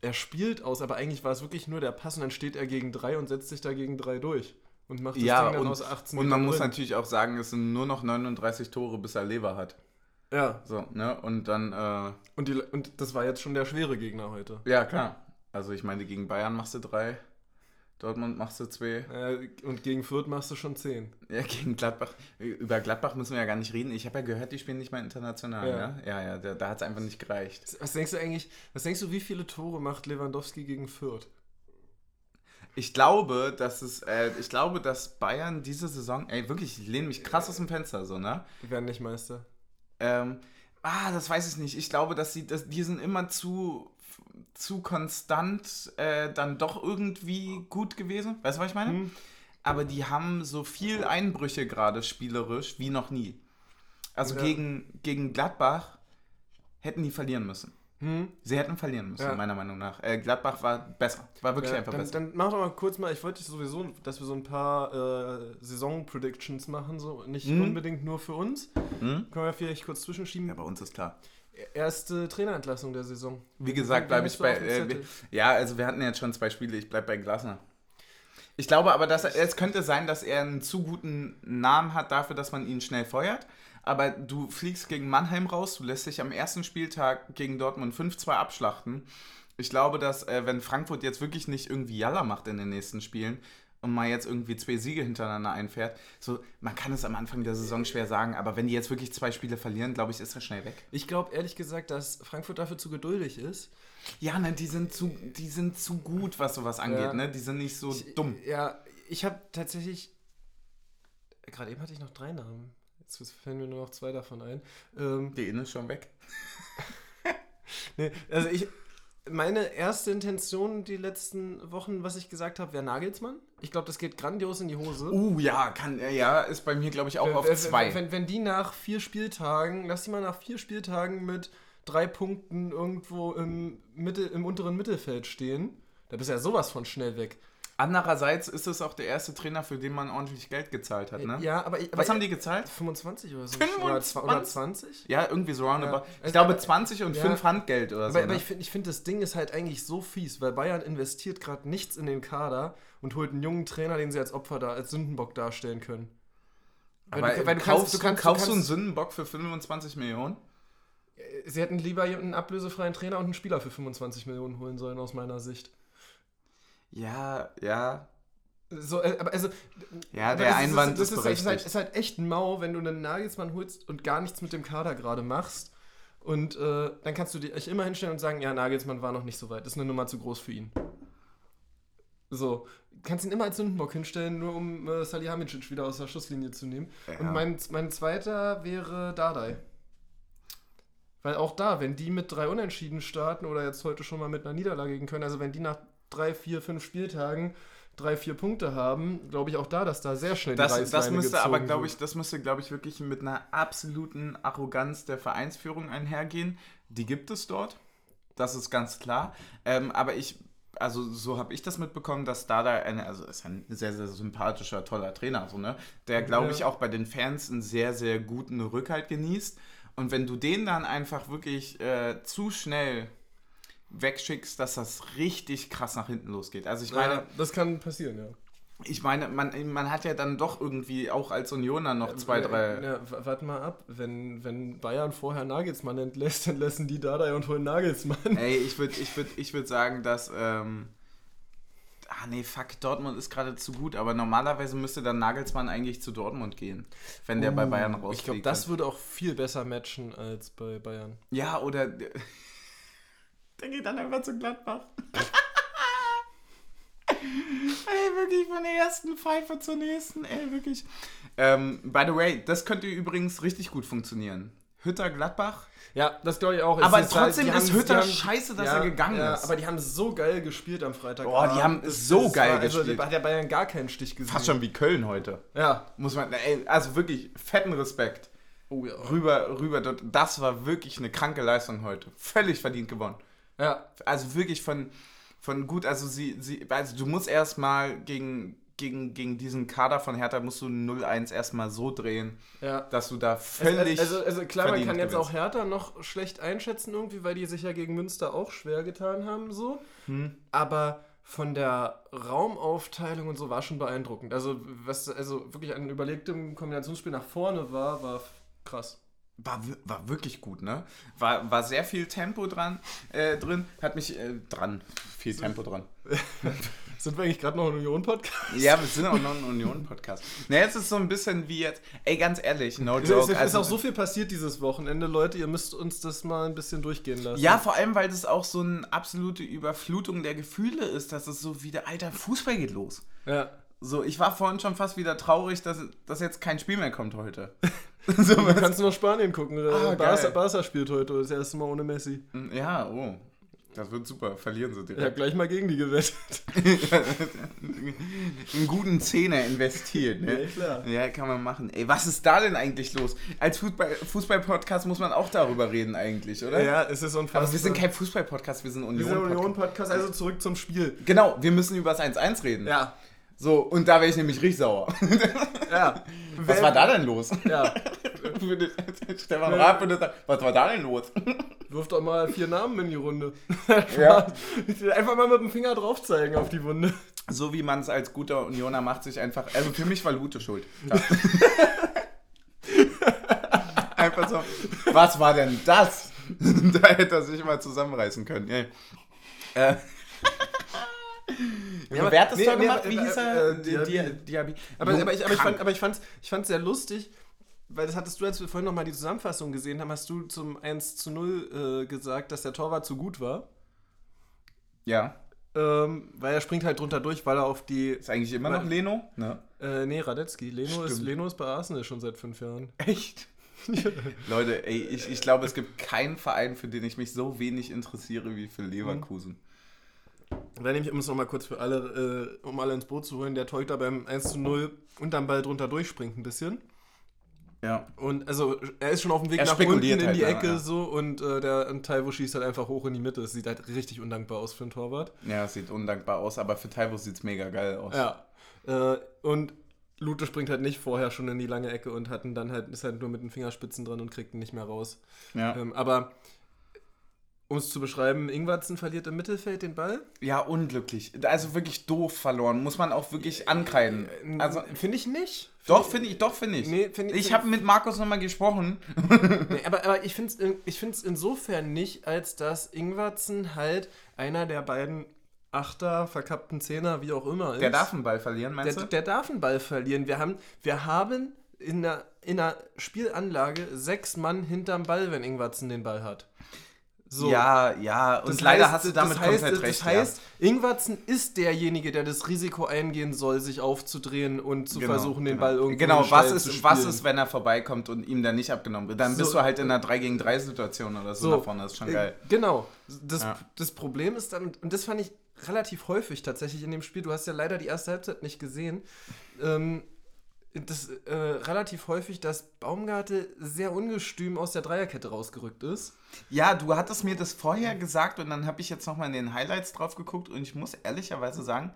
erspielt aus, aber eigentlich war es wirklich nur der Pass und dann steht er gegen drei und setzt sich da gegen drei durch und macht das Ja, Ding dann und, aus 18 und man Metern muss drin. natürlich auch sagen, es sind nur noch 39 Tore, bis er Lever hat. Ja, So, ne? Und dann, äh, und, die, und das war jetzt schon der schwere Gegner heute. ja, klar. Also ich meine, gegen Bayern machst du drei, Dortmund machst du zwei. Äh, und gegen Fürth machst du schon 10. Ja, gegen Gladbach. Über Gladbach müssen wir ja gar nicht reden. Ich habe ja gehört, die spielen nicht mehr international, Ja. ja? Ja, ja, da, da hat es einfach nicht gereicht. Was denkst du eigentlich, was denkst du, wie viele Tore macht Lewandowski gegen Fürth? Ich glaube, dass es, äh, ich glaube, dass Bayern diese Saison, ey, wirklich, ich lehne mich krass aus dem Fenster, so, ne? Wir werden nicht Meister. Ähm, ah, das weiß ich nicht. Ich glaube, dass sie, dass, die sind immer zu, zu konstant äh, dann doch irgendwie gut gewesen. Weißt du, was ich meine? Hm? Aber die haben so viel Einbrüche gerade spielerisch wie noch nie. Also Ja. gegen, gegen Gladbach hätten die verlieren müssen. Hm? Sie hätten verlieren müssen, Ja. meiner Meinung nach. Äh, Gladbach war besser. War wirklich Ja, einfach dann, besser. dann mach doch mal kurz mal, ich wollte sowieso, dass wir so ein paar äh, Saison-Predictions machen, so nicht Mhm. unbedingt nur für uns. Hm? Können wir vielleicht kurz zwischenschieben. Ja, bei uns ist klar. Erste Trainerentlassung der Saison. Wie gesagt, bleibe ich bei. Äh, ja, also wir hatten jetzt schon zwei Spiele, ich bleibe bei Glasner. Ich glaube aber, dass er, es könnte sein, dass er einen zu guten Namen hat dafür, dass man ihn schnell feuert. Aber du fliegst gegen Mannheim raus, du lässt dich am ersten Spieltag gegen Dortmund 5-2 abschlachten. Ich glaube, dass äh, wenn Frankfurt jetzt wirklich nicht irgendwie Jalla macht in den nächsten Spielen und mal jetzt irgendwie zwei Siege hintereinander einfährt, so, man kann es am Anfang der Saison schwer sagen, aber wenn die jetzt wirklich zwei Spiele verlieren, glaube ich, ist er schnell weg. Ich glaube ehrlich gesagt, dass Frankfurt dafür zu geduldig ist. Ja, ne, die sind zu, die sind zu gut, was sowas angeht, Ja. ne? Die sind nicht so Ich, dumm. Ja, ich habe tatsächlich. Gerade eben hatte ich noch drei Namen. Jetzt fällen mir nur noch zwei davon ein. Ähm, Die Inne ist schon weg. nee, also ich, meine erste Intention die letzten Wochen, was ich gesagt habe, wäre Nagelsmann. Ich glaube, das geht grandios in die Hose. Uh, ja, kann, ja, ist bei mir, glaube ich, auch Wenn- auf wenn- zwei. Wenn, wenn die nach vier Spieltagen, lass die mal nach vier Spieltagen mit drei Punkten irgendwo im, Mittel, im unteren Mittelfeld stehen, da bist du ja sowas von schnell weg. Andererseits ist es auch der erste Trainer, für den man ordentlich Geld gezahlt hat, ne? Ja, aber, aber Was haben die gezahlt? 25 oder so? 25? Oder, oder 20? Ja, irgendwie so roundabout. Ja. Ich Also, glaube aber- 20 und ja. 5 Handgeld oder so. Aber, aber ne? ich finde, ich find, das Ding ist halt eigentlich so fies, weil Bayern investiert gerade nichts in den Kader und holt einen jungen Trainer, den sie als Opfer da, als Sündenbock darstellen können. Weil aber du- weil du kaufst, kannst- du einen Sündenbock für 25 Millionen? Sie hätten lieber einen ablösefreien Trainer und einen Spieler für 25 Millionen holen sollen, aus meiner Sicht. Ja, ja. So, äh, aber also, Ja, der das Einwand das ist ist, das ist, halt, berechtigt. ist halt echt ein Mau, wenn du einen Nagelsmann holst und gar nichts mit dem Kader gerade machst. Und äh, dann kannst du dich immer hinstellen und sagen, ja, Nagelsmann war noch nicht so weit, ist eine Nummer zu groß für ihn. So, kannst ihn immer als Sündenbock hinstellen, nur um äh, Salihamidzic wieder aus der Schusslinie zu nehmen. Ja. Und mein, mein zweiter wäre Dardai. Weil auch da, wenn die mit drei Unentschieden starten oder jetzt heute schon mal mit einer Niederlage gehen können, also wenn die nach drei, vier, fünf Spieltagen drei, vier Punkte haben, glaube ich auch da, dass da sehr schnell die Das, das müsste aber, glaube ich, das müsste, glaube ich, wirklich mit einer absoluten Arroganz der Vereinsführung einhergehen. Die gibt es dort. Das ist ganz klar. Ähm, aber ich, also so habe ich das mitbekommen, dass Dada eine, also ist ein sehr, sehr sympathischer, toller Trainer, so, ne? Der, glaube ich, auch bei den Fans einen sehr, sehr guten Rückhalt genießt. Und wenn du den dann einfach wirklich äh, zu schnell wegschickst, dass das richtig krass nach hinten losgeht. Also ich meine, ja, das kann passieren, ja. ich meine, man, man hat ja dann doch irgendwie auch als Unioner noch zwei, drei. Ja, warte mal ab, wenn, wenn Bayern vorher Nagelsmann entlässt, dann lassen die Dardai und holen Nagelsmann. Ey, ich würde ich würd, ich würd sagen, dass. Ähm, ah, nee, fuck, Dortmund ist gerade zu gut, aber normalerweise müsste dann Nagelsmann eigentlich zu Dortmund gehen, wenn der bei Bayern rausfliegt. Uh, Ich glaube, das würde auch viel besser matchen als bei Bayern. Ja, oder. Der geht dann einfach zu Gladbach. ey, wirklich von der ersten Pfeife zur nächsten, ey, wirklich. Ähm, by the way, das könnte übrigens richtig gut funktionieren. Hütter Gladbach. Ja, das glaube ich auch. Aber ist halt- trotzdem die ist Hütter haben- scheiße, dass ja, er gegangen ja, ist. Aber die haben so geil gespielt am Freitag. Boah, die haben so geil also, gespielt. Da hat der Bayern gar keinen Stich gesehen. Fast schon wie Köln heute. Ja. Muss man, ey, also wirklich fetten Respekt. Oh ja. Rüber, rüber dort. Das war wirklich eine kranke Leistung heute. Völlig verdient gewonnen. Ja. Also wirklich von, von gut, also sie, sie, also du musst erstmal gegen, gegen, gegen diesen Kader von Hertha musst du 0-1 erstmal so drehen, Ja. dass du da völlig. also, also klar, man kann jetzt gewinnst. auch Hertha noch schlecht einschätzen irgendwie, weil die sich ja gegen Münster auch schwer getan haben so. Hm. Aber von der Raumaufteilung und so war schon beeindruckend. Also was also wirklich ein überlegtem Kombinationsspiel nach vorne war, war krass. War, war wirklich gut, ne? War, war sehr viel Tempo dran, äh, drin. Hat mich äh, dran. Viel Tempo dran. Sind wir eigentlich gerade noch ein Union-Podcast? Ja, wir sind auch noch ein Union-Podcast. Ne, es ist so ein bisschen wie jetzt. Ey, ganz ehrlich, no Es joke. ist, ist also- auch so viel passiert dieses Wochenende, Leute. Ihr müsst uns das mal ein bisschen durchgehen lassen. Ja, vor allem, weil das auch so eine absolute Überflutung der Gefühle ist, dass es so wieder, alter, Fußball geht los. ja. So, ich war vorhin schon fast wieder traurig, dass, dass jetzt kein Spiel mehr kommt heute. so, Du kannst noch Spanien gucken. Ah, Barca. Barca spielt heute das erste Mal ohne Messi. ja, oh. Das wird super. Verlieren sie Ich habe direkt. gleich mal gegen die gewettet. Einen guten Zehner investiert, ne? Ja, klar. Ja, kann man machen. Ey, was ist da denn eigentlich los? Als Fußball- Fußball-Podcast muss man auch darüber reden eigentlich, oder? Ja, es ist unfassbar. Aber wir sind kein Fußball-Podcast, wir sind Wir sind Union-Podcast. Union-Podcast, also zurück zum Spiel. Genau, wir müssen über das 1-1 reden. Ja. So, und da wäre ich nämlich richtig sauer. Ja. Was war da denn los? Ja. Stefan Raab sagen, was war da denn los? Wirf doch mal vier Namen in die Runde. Ja. Einfach mal mit dem Finger drauf zeigen auf die Wunde. So wie man es als guter Unioner macht, sich einfach. Also für mich war Lute schuld. Einfach so. Was war denn das? da hätte er sich mal zusammenreißen können. Ja. Äh. aber- Wer hat das nee, Tor nee, gemacht? Wie hieß äh, er? äh, Diaby. Dia- Diaby. Aber, aber, ich, aber ich fand aber ich fand's, ich fand's sehr lustig, weil das hattest du, als wir vorhin nochmal die Zusammenfassung gesehen haben, hast du zum 1 zu 0 äh, gesagt, dass der Torwart zu gut war. Ja. Ähm, weil er springt halt drunter durch, weil er auf die. Ist eigentlich immer noch Leno? Ne? Äh, nee, Radetzky. Leno ist. Leno ist bei Arsenal schon seit fünf Jahren. Echt? Leute, ey, ich, ich glaube, es gibt keinen Verein, für den ich mich so wenig interessiere wie für Leverkusen. Dann nehme ich, es nochmal kurz für alle, äh, um alle ins Boot zu holen, der Torhüter beim 1 zu 0 unterm Ball drunter durchspringt ein bisschen. Ja. Und also er ist schon auf dem Weg Er nach unten in halt, die Ecke ja. so und äh, der Taiwo schießt halt einfach hoch in die Mitte. Das sieht halt richtig undankbar aus für einen Torwart. Ja, es sieht undankbar aus, aber für Taiwo sieht es mega geil aus. Ja. Äh, und Lute springt halt nicht vorher schon in die lange Ecke und hat ihn dann halt, ist halt nur mit den Fingerspitzen dran und kriegt ihn nicht mehr raus. Ja. Ähm, aber um es zu beschreiben, Ingwarzen verliert im Mittelfeld den Ball. ja, unglücklich. Also wirklich doof verloren. Muss man auch wirklich ankreiden. Also, finde ich nicht. doch, finde ich, doch, finde ich. Nee, find ich- ich habe mit Markus nochmal gesprochen. Nee, aber, aber ich finde es ich find's insofern nicht, als dass Ingwarzen halt einer der beiden Achter, verkappten Zehner, wie auch immer ist. Der darf einen Ball verlieren, meinst der, du? der darf einen Ball verlieren. Wir haben, wir haben in der, in der Spielanlage sechs Mann hinterm Ball, wenn Ingwarzen den Ball hat. So. Ja, ja, und Das leider heißt- hast du damit heißt, komplett recht. Das heißt, Ingwarzen ist derjenige, der das Risiko eingehen soll, sich aufzudrehen und zu Genau, versuchen, den genau. Ball irgendwie Genau, was ist, zu was ist, wenn er vorbeikommt und ihm dann nicht abgenommen wird? Dann bist So, du halt in einer 3 gegen 3 Situation oder so, So. nach vorne. Das ist schon Äh, geil. Genau. Das, Ja. das Problem ist dann, und das fand ich relativ häufig tatsächlich in dem Spiel, du hast ja leider die erste Halbzeit nicht gesehen, ähm, das äh, relativ häufig, dass Baumgarte sehr ungestüm aus der Dreierkette rausgerückt ist. Ja, du hattest mir das vorher gesagt und dann habe ich jetzt nochmal in den Highlights drauf geguckt und ich muss ehrlicherweise sagen,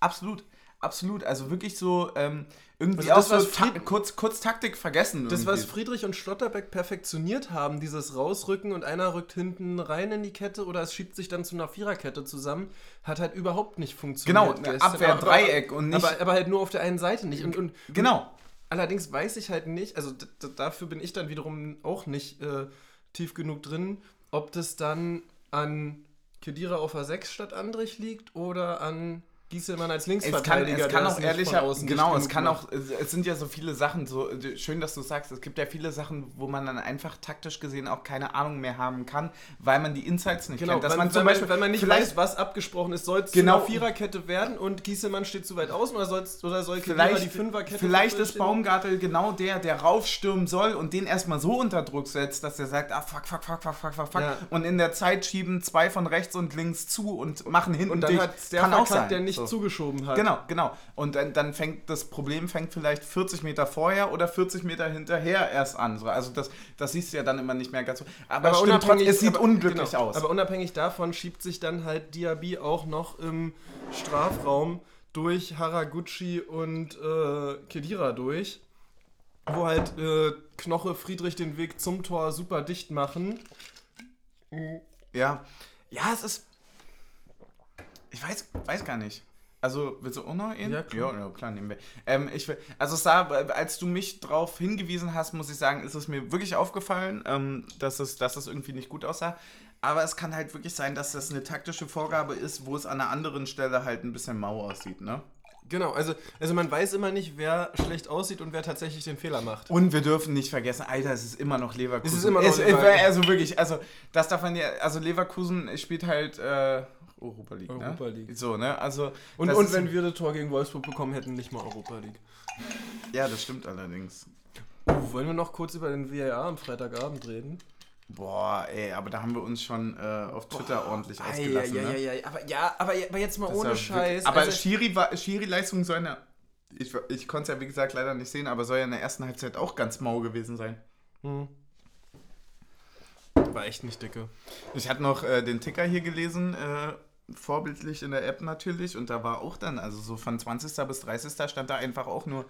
absolut. Absolut, also wirklich so ähm, irgendwie Also das, auch so was Fried- kurz, kurz Taktik vergessen. Das, was irgendwie. Friedrich und Schlotterbeck perfektioniert haben, dieses Rausrücken und einer rückt hinten rein in die Kette oder es schiebt sich dann zu einer Viererkette zusammen, hat halt überhaupt nicht funktioniert. Genau. Abwehr, Dreieck und nicht- Aber, aber halt nur auf der einen Seite nicht. Und, und, Genau. Allerdings weiß ich halt nicht, also dafür bin ich dann wiederum auch nicht äh, tief genug drin, ob das dann an Kedira auf der 6 statt Andrich liegt oder an Gieselmann als Es kann, Linksverteidiger. es kann auch ehrlicher, genau, es kann macht. auch, es sind ja so viele Sachen, so schön, dass du sagst, es gibt ja viele Sachen, wo man dann einfach taktisch gesehen auch keine Ahnung mehr haben kann, weil man die Insights nicht Genau, kennt. Dass wenn, man zum Beispiel, wenn man nicht weiß, was abgesprochen ist, soll es Genau. zu einer Viererkette werden und Gieselmann steht zu weit außen oder, soll's, oder soll vielleicht, die Fünferkette vielleicht ist? Baumgartel genau der, der raufstürmen soll und den erstmal so unter Druck setzt, dass er sagt, ah fuck, fuck, fuck, fuck, fuck, fuck, fuck. Ja. Und in der Zeit schieben zwei von rechts und links zu und machen hinten Und dann dicht. hat der Kann auch sein. der nicht So. zugeschoben hat. Genau, genau. Und dann, dann fängt das Problem fängt vielleicht 40 Meter vorher oder 40 Meter hinterher erst an. So, Also das, das siehst du ja dann immer nicht mehr ganz so. Aber, Aber stimmt, unabhängig, trotzdem, es sieht aber, unglücklich genau, aus. Aber unabhängig davon schiebt sich dann halt Diaby auch noch im Strafraum durch Haraguchi und äh, Kedira durch, wo halt äh, Knoche Friedrich den Weg zum Tor super dicht machen. ja. Ja, es ist. Ich weiß, weiß gar nicht. Also, willst du auch noch ihn? Ja, klar. Ja, klar, nehmen wir. Ähm, ich, also, sah, als du mich darauf hingewiesen hast, muss ich sagen, ist es mir wirklich aufgefallen, ähm, dass, es, dass es irgendwie nicht gut aussah. Aber es kann halt wirklich sein, dass das eine taktische Vorgabe ist, wo es an einer anderen Stelle halt ein bisschen mau aussieht, ne? Genau, also, also man weiß immer nicht, wer schlecht aussieht und wer tatsächlich den Fehler macht. Und wir dürfen nicht vergessen, Alter, es ist immer noch Leverkusen. Es ist immer noch es, Leverkusen. Also wirklich, also das darf man ja, also Leverkusen spielt halt äh, Europa League, Europa ne? League. So, ne? Also Und, und wenn wir das Tor gegen Wolfsburg bekommen hätten, nicht mal Europa League. ja, das stimmt allerdings. Uh, wollen wir noch kurz über den VAR am Freitagabend reden? Boah, ey, aber da haben wir uns schon äh, auf Twitter ordentlich Ei, ausgelassen, ei, ne? ei, ei, Aber ja, aber, aber jetzt mal Das ohne ja Scheiß. Aber also- Schiri war Schiri-Leistung soll ja. Ich, ich konnte es ja wie gesagt leider nicht sehen, aber soll ja in der ersten Halbzeit auch ganz mau gewesen sein. Hm. War echt nicht dicke. Ich hatte noch äh, den Ticker hier gelesen, äh, vorbildlich in der App natürlich, und da war auch dann, also so von 20. bis 30. stand da einfach auch nur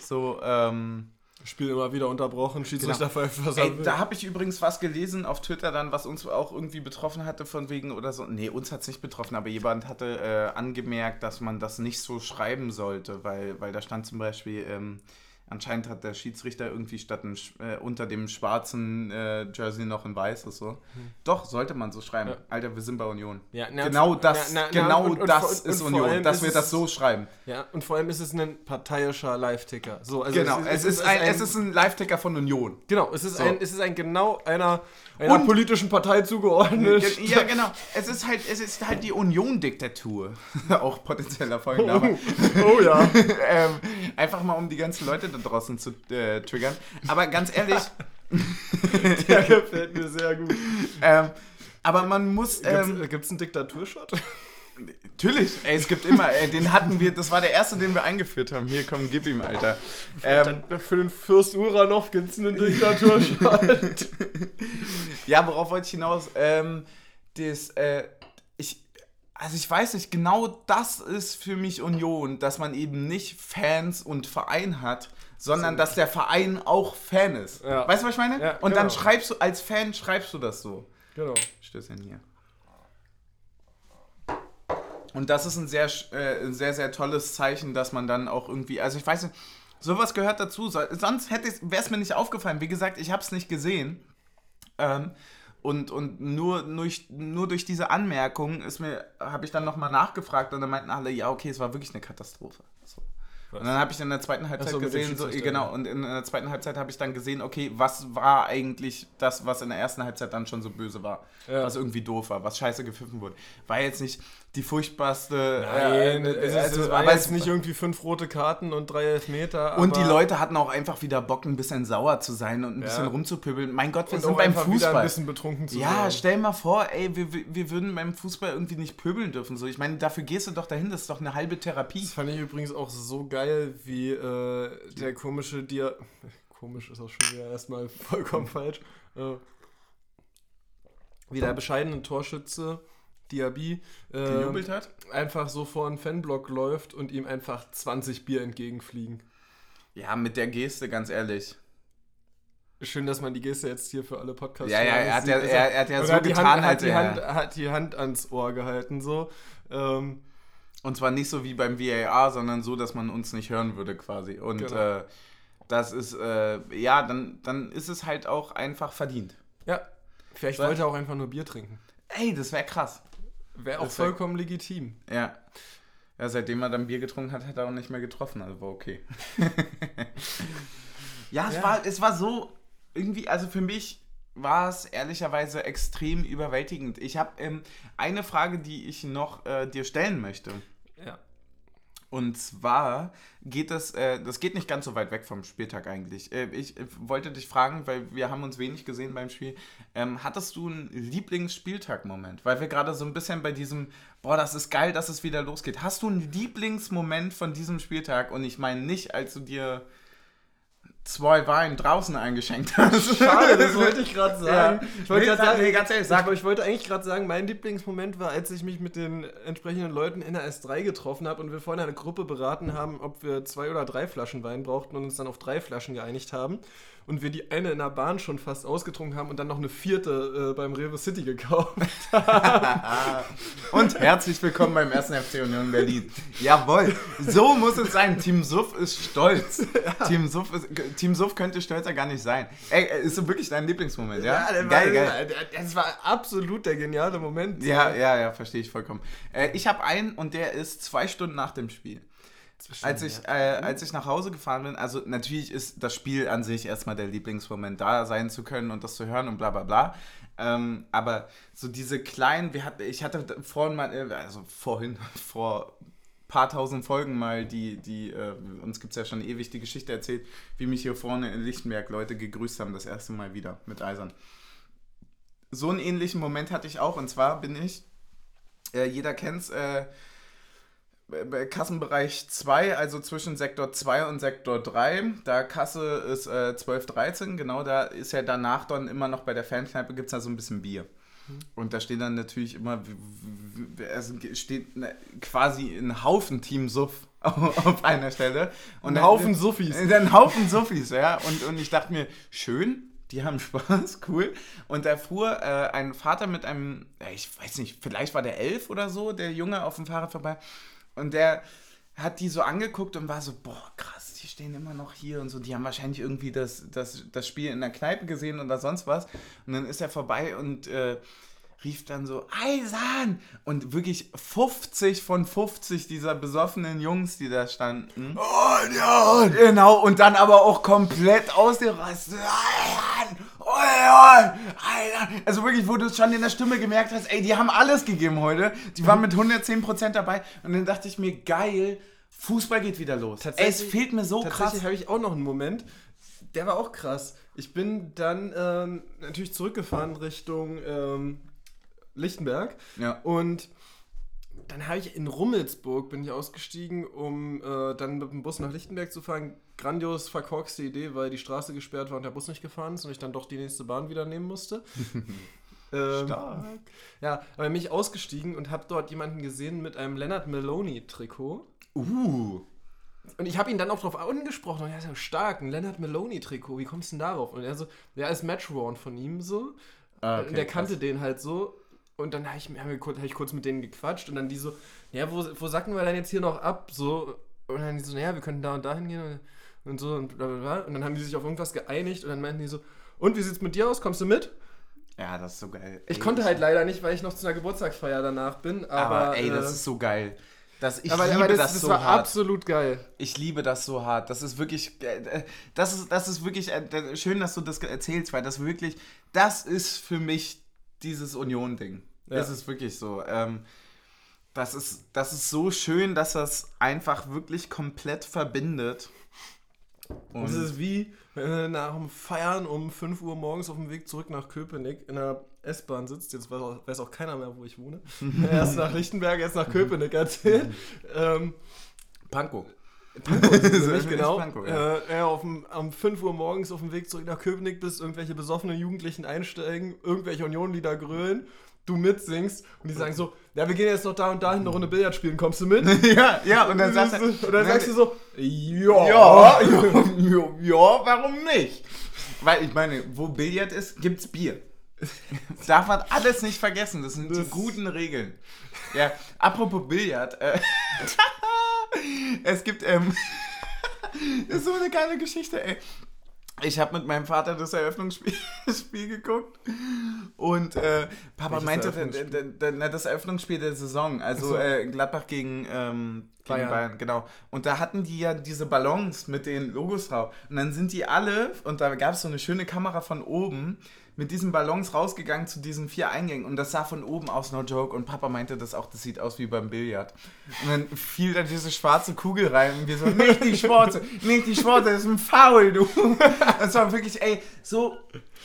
so, ähm, Spiel immer wieder unterbrochen, Schiedsrichter Genau. pfeift ey, da habe ich übrigens was gelesen auf Twitter dann, was uns auch irgendwie betroffen hatte von wegen oder so, nee, uns hat es nicht betroffen, aber jemand hatte äh, angemerkt, dass man das nicht so schreiben sollte, weil, weil da stand zum Beispiel, ähm, anscheinend hat der Schiedsrichter irgendwie statt ein, äh, unter dem schwarzen äh, Jersey noch ein weißes so. Doch, sollte man so schreiben. Ja. Alter, wir sind bei Union. Ja, na, Genau das, na, na, na, genau und- und das ist und vor Union, dass ist wir es- das so schreiben. Ja, und vor allem ist es ein parteiischer Live-Ticker. So, also genau, es, ist ein, es ist ein Live-Ticker von Union. Genau, es ist, So. ein, es ist ein genau einer, einer Und- politischen Partei zugeordnet. Ja, genau. Es ist halt, es ist halt die Union-Diktatur. Auch potenzieller Folgenname. oh ja. ähm, einfach mal, um die ganzen Leute da draußen zu äh, triggern. Aber ganz ehrlich, Der gefällt mir sehr gut. Ähm, aber man muss. Ähm, Gibt es einen Diktaturshot? natürlich, ey, es gibt immer, ey, den hatten wir, das war der erste, den wir eingeführt haben. Hier, komm, gib ihm, Alter. Ähm, für den Fürst Uranov gibt es einen Diktaturshot. ja, worauf wollte ich hinaus? Ähm, das, äh, ich, also ich weiß nicht, genau das ist für mich Union, dass man eben nicht Fans und Verein hat, sondern dass der Verein auch Fan ist. Ja. Weißt du, was ich meine? Ja, und dann genau. schreibst du, als Fan schreibst du das so. genau. Stößchen hier. Und das ist ein sehr, äh, sehr, sehr tolles Zeichen, dass man dann auch irgendwie, also ich weiß nicht, sowas gehört dazu. So- Sonst wäre es mir nicht aufgefallen. Wie gesagt, ich habe es nicht gesehen. Ähm, und und nur, durch, nur durch diese Anmerkung ist mir, habe ich dann nochmal nachgefragt und dann meinten alle, ja, okay, es war wirklich eine Katastrophe. So. Und dann habe ich in der zweiten Halbzeit so, gesehen, so, genau, und in der zweiten Halbzeit habe ich dann gesehen, okay, was war eigentlich das, was in der ersten Halbzeit dann schon so böse war, Ja. was irgendwie doof war, was scheiße gepfiffen wurde. War jetzt nicht die furchtbarste. Nein, äh, es, ist, also, es war aber jetzt nicht irgendwie fünf rote Karten und drei Elfmeter. und die Leute hatten auch einfach wieder Bock, ein bisschen sauer zu sein und ein Ja. bisschen rumzupöbeln. Mein Gott, wir und sind beim wieder ein Fußball. bisschen betrunken zu Ja, sein. stell mal vor, ey, wir, wir- wir würden beim Fußball irgendwie nicht pöbeln dürfen. So, ich meine, dafür gehst du doch dahin, das ist doch eine halbe Therapie. Das fand ich übrigens auch so geil, wie äh, der komische Dia. Komisch ist auch schon wieder erstmal vollkommen falsch. Äh, wie der bescheidene Torschütze Diaby äh, Gejubelt hat? einfach so vor einen Fanblock läuft und ihm einfach 20 Bier entgegenfliegen. Ja, mit der Geste, ganz ehrlich. Schön, dass man die Geste jetzt hier für alle Podcasts Ja, ja, er hat ja, er, er hat ja so hat getan, Hand, hat, die er. Hand, hat die Hand ans Ohr gehalten, so. Ähm, Und zwar nicht so wie beim VAR, sondern so, dass man uns nicht hören würde quasi. Und Genau. äh, das ist, äh, ja, dann, dann ist es halt auch einfach verdient. ja, vielleicht Weil- wollte er auch einfach nur Bier trinken. Ey, das wäre krass. Wäre auch wär- vollkommen legitim. Ja. Ja, seitdem er dann Bier getrunken hat, hat er auch nicht mehr getroffen, also war okay. ja, es, Ja. War, es war so irgendwie, also für mich war es ehrlicherweise extrem überwältigend. Ich habe ähm, eine Frage, die ich noch äh, dir stellen möchte. Und zwar geht das, äh, das geht nicht ganz so weit weg vom Spieltag eigentlich. Äh, ich äh, wollte dich fragen, weil wir haben uns wenig gesehen beim Spiel. Ähm, hattest du einen Lieblingsspieltag-Moment? Weil wir gerade so ein bisschen bei diesem, boah, das ist geil, dass es wieder losgeht. Hast du einen Lieblingsmoment von diesem Spieltag? Und ich meine nicht, als du dir zwei Wein draußen eingeschenkt hast. Schade, das wollte ich gerade sagen. Ja. Ich wollte Nee, sagen, nee, ganz ehrlich, sag. ich, ich wollte eigentlich gerade sagen, mein Lieblingsmoment war, als ich mich mit den entsprechenden Leuten in der S3 getroffen habe und wir vorhin eine Gruppe beraten haben, ob wir zwei oder drei Flaschen Wein brauchten und uns dann auf drei Flaschen geeinigt haben. Und wir die eine in der Bahn schon fast ausgetrunken haben und dann noch eine vierte äh, beim Rewe City gekauft. Und herzlich willkommen beim 1. FC Union Berlin. Jawohl, so muss es sein. Team Suff ist stolz. Team, Suff ist, Team Suff könnte stolzer gar nicht sein. Ey, ist so wirklich dein Lieblingsmoment, ja? der geil, war, geil. Das war absolut der geniale Moment. Ja, ja, ja, verstehe ich vollkommen. Äh, ich habe einen und der ist zwei Stunden nach dem Spiel. Als ich, äh, als ich nach Hause gefahren bin, also natürlich ist das Spiel an sich erstmal der Lieblingsmoment, da sein zu können und das zu hören und bla bla bla. Ähm, aber so diese kleinen, wir hatten, ich hatte vorhin mal, äh, also vorhin, vor paar tausend Folgen mal, die, die, äh, uns gibt es ja schon ewig die Geschichte erzählt, wie mich hier vorne in Lichtenberg Leute gegrüßt haben, das erste Mal wieder mit Eisern. So einen ähnlichen Moment hatte ich auch und zwar bin ich, äh, jeder kennt's, äh, bei Kassenbereich 2, also zwischen Sektor 2 und Sektor 3. Da Kasse ist äh, 12, 13, genau, da ist ja danach dann immer noch bei der Fankneipe gibt es da so ein bisschen Bier. Und da steht dann natürlich immer, w- es steht ne, quasi ein Haufen Team Suff auf einer Stelle. Und Ein dann- Haufen Suffis. Ein Haufen Suffis, ja. Und, und ich dachte mir, schön, die haben Spaß, cool. Und da fuhr äh, ein Vater mit einem, ich weiß nicht, vielleicht war der elf oder so, der Junge auf dem Fahrrad vorbei. Und der hat die so angeguckt und war so, boah, krass, die stehen immer noch hier und so. Die haben wahrscheinlich irgendwie das, das, das Spiel in der Kneipe gesehen oder sonst was. Und dann ist er vorbei und äh, rief dann so, Eisern! Und wirklich 50 von 50 dieser besoffenen Jungs, die da standen. Oh, ja! Genau, und dann aber auch komplett ausgerastet. Eisern! Eisern! Also wirklich, wo du schon in der Stimme gemerkt hast, ey, die haben alles gegeben heute. Die waren mit 110% dabei. Und dann dachte ich mir, geil, Fußball geht wieder los. Tatsächlich- Ey, es fehlt mir so Tatsächlich krass. habe ich auch noch einen Moment, der war auch krass. Ich bin dann ähm, natürlich zurückgefahren Richtung ähm, Lichtenberg Ja. und dann habe ich in Rummelsburg bin ich ausgestiegen, um äh, dann mit dem Bus nach Lichtenberg zu fahren. Grandios verkorkste Idee, weil die Straße gesperrt war und der Bus nicht gefahren ist und ich dann doch die nächste Bahn wieder nehmen musste. ähm, Stark. ja, aber bin ich ausgestiegen und habe dort jemanden gesehen mit einem Leonard Maloney-Trikot. Uh. Und ich habe ihn dann auch drauf angesprochen. Und er ist ja stark, ein Leonard Maloney-Trikot. Wie kommst du denn darauf? Und er so, der ist Matchworn von ihm so. Ah, und der kannte den halt so. Und dann habe ich, hab ich, kurz- hab ich kurz mit denen gequatscht. Und dann die so, ja, wo, wo sacken wir denn jetzt hier noch ab? So. Und dann die so, naja, wir könnten da und da hingehen. Und, und so und bla bla bla. Und dann haben die sich auf irgendwas geeinigt. Und dann meinten die so, und wie sieht's mit dir aus? Kommst du mit? Ja, das ist so geil. Ich Ey, konnte halt leider nicht, weil ich noch zu einer Geburtstagsfeier danach bin. Aber, Aber, ey, das äh, ist so geil. Das, ich aber, liebe aber das, das, das so war hart. absolut geil. Ich liebe das so hart. Das ist wirklich, äh, das ist, das ist wirklich äh, schön, dass du das erzählst, weil das wirklich, das ist für mich dieses Union-Ding. Ja. Das ist wirklich so. Ähm, das ist, das ist so schön, dass das einfach wirklich komplett verbindet. Und es ist wie, wenn du nach dem Feiern um 5 Uhr morgens auf dem Weg zurück nach Köpenick in der S-Bahn sitzt. Jetzt weiß auch, weiß auch keiner mehr, wo ich wohne. erst nach Lichtenberg, erst nach Köpenick erzählt. ähm, Panko. nicht genau. Pankow, ja. äh, ja, auf dem, um 5 Uhr morgens auf dem Weg zurück nach Köpenick bist, irgendwelche besoffenen Jugendlichen einsteigen, irgendwelche Union-Lieder grölen, du mitsingst und die sagen so, ja, wir gehen jetzt noch da und da hin eine Runde Billard spielen, kommst du mit? ja, ja, und dann sagst du, und dann sagst du so, ja, ja. ja, ja, ja, warum nicht? Weil ich meine, wo Billard ist, gibt's Bier. Darf man alles nicht vergessen, das sind die Das- guten Regeln. Ja, apropos Billard, äh, es gibt, ähm, das ist so eine geile Geschichte, ey. Ich habe mit meinem Vater das Eröffnungsspiel Spiel geguckt und äh, Papa meinte, na, das Eröffnungsspiel der Saison, also so. äh, Gladbach gegen, ähm, gegen Bayern. Bayern. genau. Und da hatten die ja diese Ballons mit den Logos drauf. Und dann sind die alle, und da gab es so eine schöne Kamera von oben, mit diesen Ballons rausgegangen zu diesen vier Eingängen. Und das sah von oben aus, no joke. Und Papa meinte das auch, das sieht aus wie beim Billard. Und dann fiel da diese schwarze Kugel rein und wir so, nicht die schwarze, nicht die schwarze, das ist ein Foul, du. Das war wirklich, ey, so,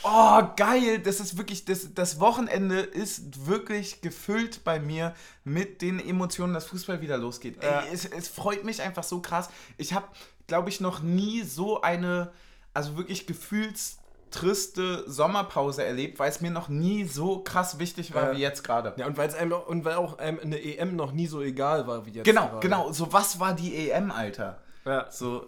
oh, geil. Das ist wirklich, das, das Wochenende ist wirklich gefüllt bei mir mit den Emotionen, dass Fußball wieder losgeht. Ey, Ja. es, es freut mich einfach so krass. Ich habe, glaube ich, noch nie so eine, also wirklich gefühlstriste Sommerpause erlebt, weil es mir noch nie so krass wichtig war Ja. wie jetzt gerade. Ja, und weil es einem und weil auch einem eine EM noch nie so egal war wie jetzt. Genau, gerade. genau. So, was war die EM, Alter? Ja. So,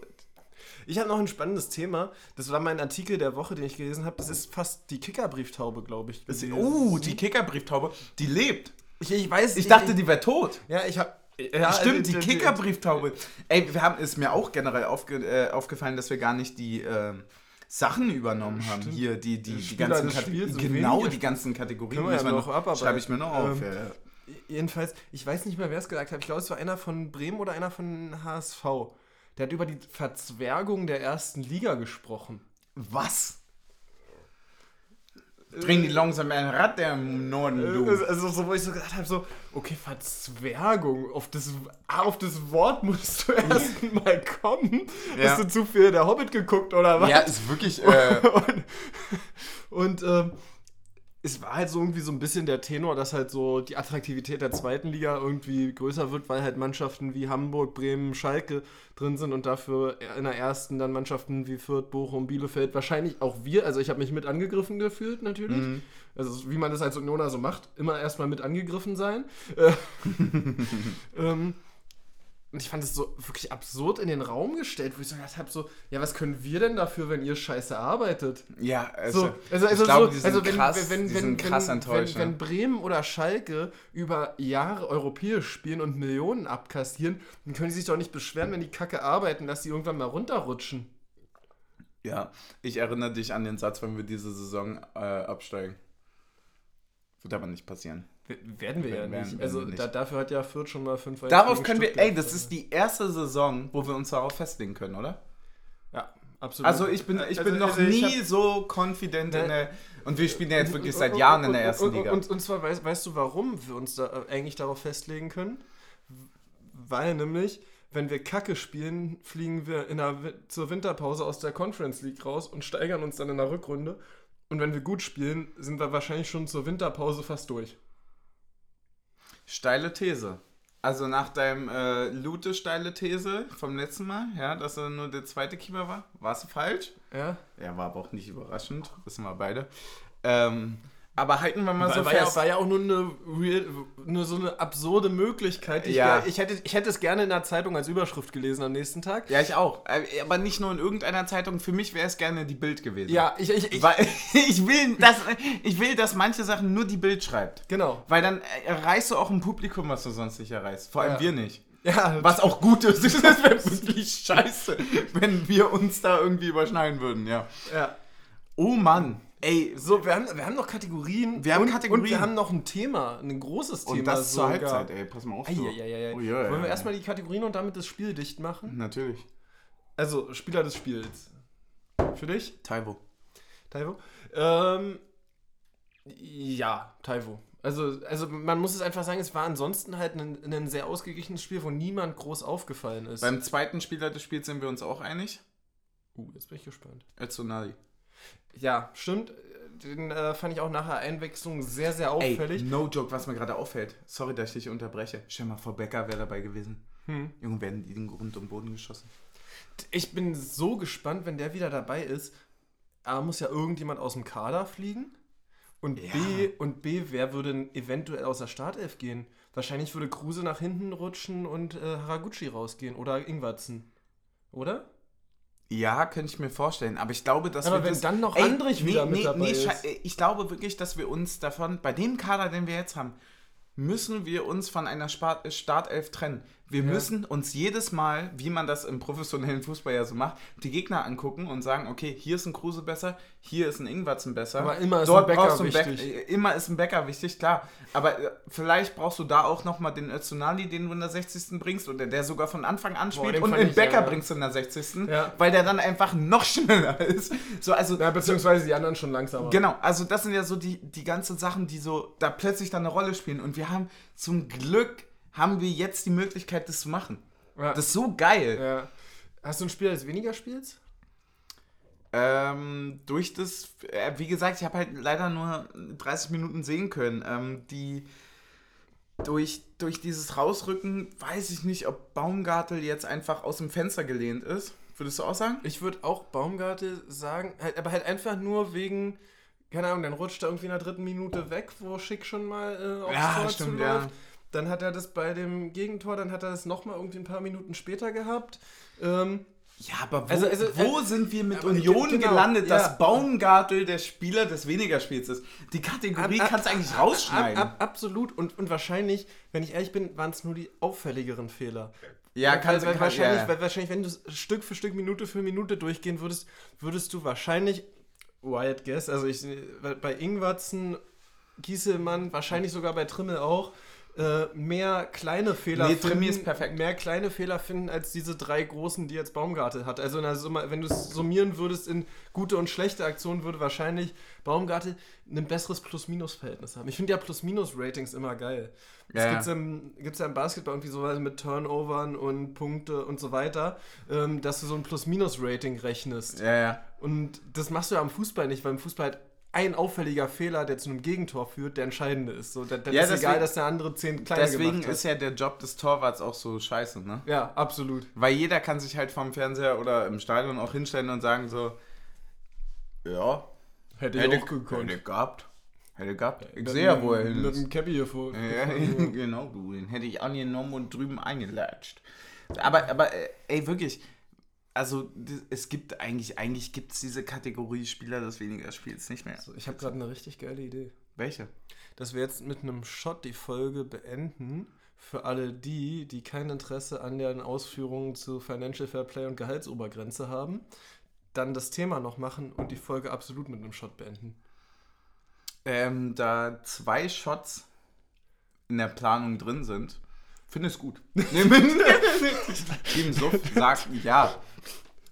Ich habe noch ein spannendes Thema. Das war mein Artikel der Woche, den ich gelesen habe. Das ist fast die Kickerbrieftaube, glaube ich. ist, oh, die Kickerbrieftaube, die lebt. Ich, ich weiß. Ich dachte, die wäre tot. Ja, ich habe. Ja, Stimmt, äh, die äh, Kickerbrieftaube. Ey, wir haben, ist mir auch generell aufge, äh, aufgefallen, dass wir gar nicht die ähm, Sachen übernommen haben. Stimmt. Hier, die, die, die Spieler ganzen Kategorien. Genau, wenige die ganzen Kategorien. Können wir ja noch abarbeiten. Schreibe ich mir noch auf. Ähm, ja. Jedenfalls, ich weiß nicht mehr, wer es gesagt hat. Ich glaube, es war einer von Bremen oder einer von HSV. Der hat über die Verzwergung der ersten Liga gesprochen. Was? Drehen die langsam ein Rad der im Norden, du. Äh, Also, so, wo ich so gedacht habe, so, okay, Verzwergung, auf das, auf das Wort musst du erst mal kommen. Ja. Hast du zu viel der Hobbit geguckt oder was? Ja, ist wirklich. Äh, und und ähm, es war halt so irgendwie so ein bisschen der Tenor, dass halt so die Attraktivität der zweiten Liga irgendwie größer wird, weil halt Mannschaften wie Hamburg, Bremen, Schalke drin sind und dafür in der ersten dann Mannschaften wie Fürth, Bochum, Bielefeld, wahrscheinlich auch wir, also ich habe mich mit angegriffen gefühlt natürlich. Mhm. Also wie man das als Unioner so macht, immer erstmal mit angegriffen sein. Äh, ähm, und ich fand es so wirklich absurd in den Raum gestellt, wo ich so gedacht habe, so, ja, was können wir denn dafür, wenn ihr scheiße arbeitet? ja, also, So, also, also, ich glaube, so, also wenn, krass, wenn, wenn, wenn, krass wenn, enttäuscht. wenn, ne? Bremen oder Schalke über Jahre europäisch spielen und Millionen abkassieren, dann können die sich doch nicht beschweren, wenn die Kacke arbeiten, dass die irgendwann mal runterrutschen. Ja, ich erinnere dich an den Satz, wenn wir diese Saison äh, absteigen. Wird aber nicht passieren. Werden wir ja nicht. wir Also nicht. Da, dafür hat ja Fürth schon mal fünf Darauf können wir, Stuttgart ey, das ist die erste Saison, wo wir uns darauf festlegen können, oder? Ja, absolut. Also ich bin, ich Also- bin noch also ich nie hab- so confident in der, und wir spielen ja jetzt wirklich seit und- Jahren in der ersten und, Liga. Und, und zwar, weißt, weißt du, warum wir uns da äh, eigentlich darauf festlegen können? Weil nämlich, wenn wir Kacke spielen, fliegen wir in der, zur Winterpause aus der Conference League raus und steigern uns dann in der Rückrunde. Und wenn wir gut spielen, sind wir wahrscheinlich schon zur Winterpause fast durch. Steile These. Also nach deinem äh, Lute steile These vom letzten Mal, ja, dass er nur der zweite Keeper war, warst du falsch. Ja? Ja, war aber auch nicht überraschend, wissen wir beide. Ähm, aber halten wir mal War, so war, ja, fest. war ja auch nur eine, real, nur so eine absurde Möglichkeit. Ich, Ja. ja. ich, hätte, ich hätte es gerne in der Zeitung als Überschrift gelesen am nächsten Tag. ja, ich auch. Äh, Aber nicht nur in irgendeiner Zeitung. Für mich wäre es gerne die Bild gewesen. Ja, ich, ich, ich Weil ich will, dass, ich will, dass manche Sachen nur die Bild schreibt. genau. Weil dann äh, erreichst du auch ein Publikum, was du sonst nicht erreichst. Vor allem Ja. wir nicht. Ja, Was auch gut ist. Das wäre wirklich scheiße, wenn wir uns da irgendwie überschneiden würden, ja. ja. Oh Mann. Ey, So, wir haben, wir haben noch Kategorien. Wir haben und, Kategorien. Und wir haben noch ein Thema, ein großes Thema. und das zur sogar. Halbzeit, ey. Pass mal auf. du. Eieieiei. Oh, ja, ja, Wollen wir erstmal die Kategorien und damit das Spiel dicht machen? Natürlich. Also, Spieler des Spiels. Für dich, Taiwo. Taivo? Ähm, ja, Taivo. Also, also man muss es einfach sagen, es war ansonsten halt ein, ein sehr ausgeglichenes Spiel, wo niemand groß aufgefallen ist. Beim zweiten Spieler des Spiels sind wir uns auch einig. uh, jetzt bin ich gespannt. Özunali. Ja, stimmt. Den äh, fand ich auch nach der Einwechslung sehr, sehr auffällig. Ey, no joke, was mir gerade auffällt. Sorry, dass ich dich unterbreche. Stell mal vor, Becker wäre dabei gewesen. Hm. Junge, werden die den Grund um Boden geschossen. Ich bin so gespannt, wenn der wieder dabei ist. A, muss ja irgendjemand aus dem Kader fliegen. Und Ja. B, und B, wer würde eventuell aus der Startelf gehen? Wahrscheinlich würde Kruse nach hinten rutschen und äh, Haraguchi rausgehen oder Ingwatzen. Oder? Ja, könnte ich mir vorstellen. Aber ich glaube, dass Aber wir wenn das, dann noch Andrich wieder mit dabei ist. sche- Ich glaube wirklich, dass wir uns davon, bei dem Kader, den wir jetzt haben, müssen wir uns von einer Startelf trennen. Wir Ja. müssen uns jedes Mal, wie man das im professionellen Fußball ja so macht, die Gegner angucken und sagen, okay, hier ist ein Kruse besser, hier ist ein Ingwatzen besser. Aber immer ist Dort ein Bäcker wichtig. äh, immer ist ein Bäcker wichtig, klar. Aber äh, vielleicht brauchst du da auch nochmal den Özunali, den du in der 60. bringst oder der sogar von Anfang an spielt den und ich, Bäcker ja. bringst du in der 60. Ja. Weil der dann einfach noch schneller ist. So, also, Ja, beziehungsweise die anderen schon langsamer. Genau, also das sind ja so die, die ganzen Sachen, die so da plötzlich dann eine Rolle spielen. Und wir haben zum Glück haben wir jetzt die Möglichkeit, das zu machen. Ja. Das ist so geil. ja. Hast du ein Spiel, das weniger spielst? Ähm, durch das, äh, wie gesagt, ich habe halt leider nur 30 Minuten sehen können. Ähm, die durch, durch dieses Rausrücken weiß ich nicht, ob Baumgartel jetzt einfach aus dem Fenster gelehnt ist. Würdest du auch sagen? Ich würde auch Baumgarte sagen, halt, aber halt einfach nur wegen, keine Ahnung, dann rutscht er irgendwie in der dritten Minute weg, wo Schick schon mal äh, aufs Ja, Tor stimmt, zuläuft. ja. Dann hat er das bei dem Gegentor, dann hat er das nochmal irgendwie ein paar Minuten später gehabt. Ähm, Ja, aber wo, Also- also, wo äh, sind wir mit Union genau, gelandet, ja. dass Baumgartel der Spieler des Wenigerspiels ist? Die Kategorie Ab- ab- kannst du eigentlich rausschneiden. Ab, ab, absolut. Und, und wahrscheinlich, wenn ich ehrlich bin, waren es nur die auffälligeren Fehler. ja, weil, kannst weil, du wahrscheinlich, ja. weil wahrscheinlich, wenn du Stück für Stück, Minute für Minute durchgehen würdest, würdest du wahrscheinlich, wild guess, also ich, bei- bei Ingwatzen, Gieselmann, wahrscheinlich sogar bei Trimmel auch, äh, mehr kleine Fehler Nee, Trimmi ist perfekt. mehr kleine Fehler finden als diese drei großen, die jetzt Baumgartel hat. Also Summe, wenn du es summieren würdest in gute und schlechte Aktionen, würde wahrscheinlich Baumgartel ein besseres Plus-Minus-Verhältnis haben. Ich finde ja Plus-Minus-Ratings immer geil. Das Ja, gibt's ja. im, gibt's ja im Basketball irgendwie so mit Turnovern und Punkte und so weiter, ähm, dass du so ein Plus-Minus-Rating rechnest. ja, ja. Und das machst du ja am Fußball nicht, weil im Fußball halt ein auffälliger Fehler, der zu einem Gegentor führt, der entscheidende ist. So, da, dann Ja, ist egal, deswegen- dass der andere zehn kleine Deswegen gemacht hat. ist ja der Job des Torwarts auch so scheiße, ne? Ja, absolut. Weil jeder kann sich halt vom Fernseher oder im Stadion auch hinstellen und sagen so, ja, Hätte, hätte, ich auch gekonnt. hätte gehabt. Hätte gehabt. Ich Mit sehe ja, wo er hin Mit ist. dem Cappy hier vor. Ja, genau, du, den hätte ich angenommen und drüben eingelatscht. Aber, aber, äh, ey, wirklich, also es gibt eigentlich, eigentlich gibt es diese Kategorie Spieler des weniger Spiels nicht mehr. Ich habe gerade eine richtig geile Idee. Welche? Dass wir jetzt mit einem Shot die Folge beenden. Für alle die, die kein Interesse an den Ausführungen zu Financial Fair Play und Gehaltsobergrenze haben, dann das Thema noch machen und die Folge absolut mit einem Shot beenden. Ähm, da zwei Shots in der Planung drin sind, finde es gut. Team Suff sagt ja.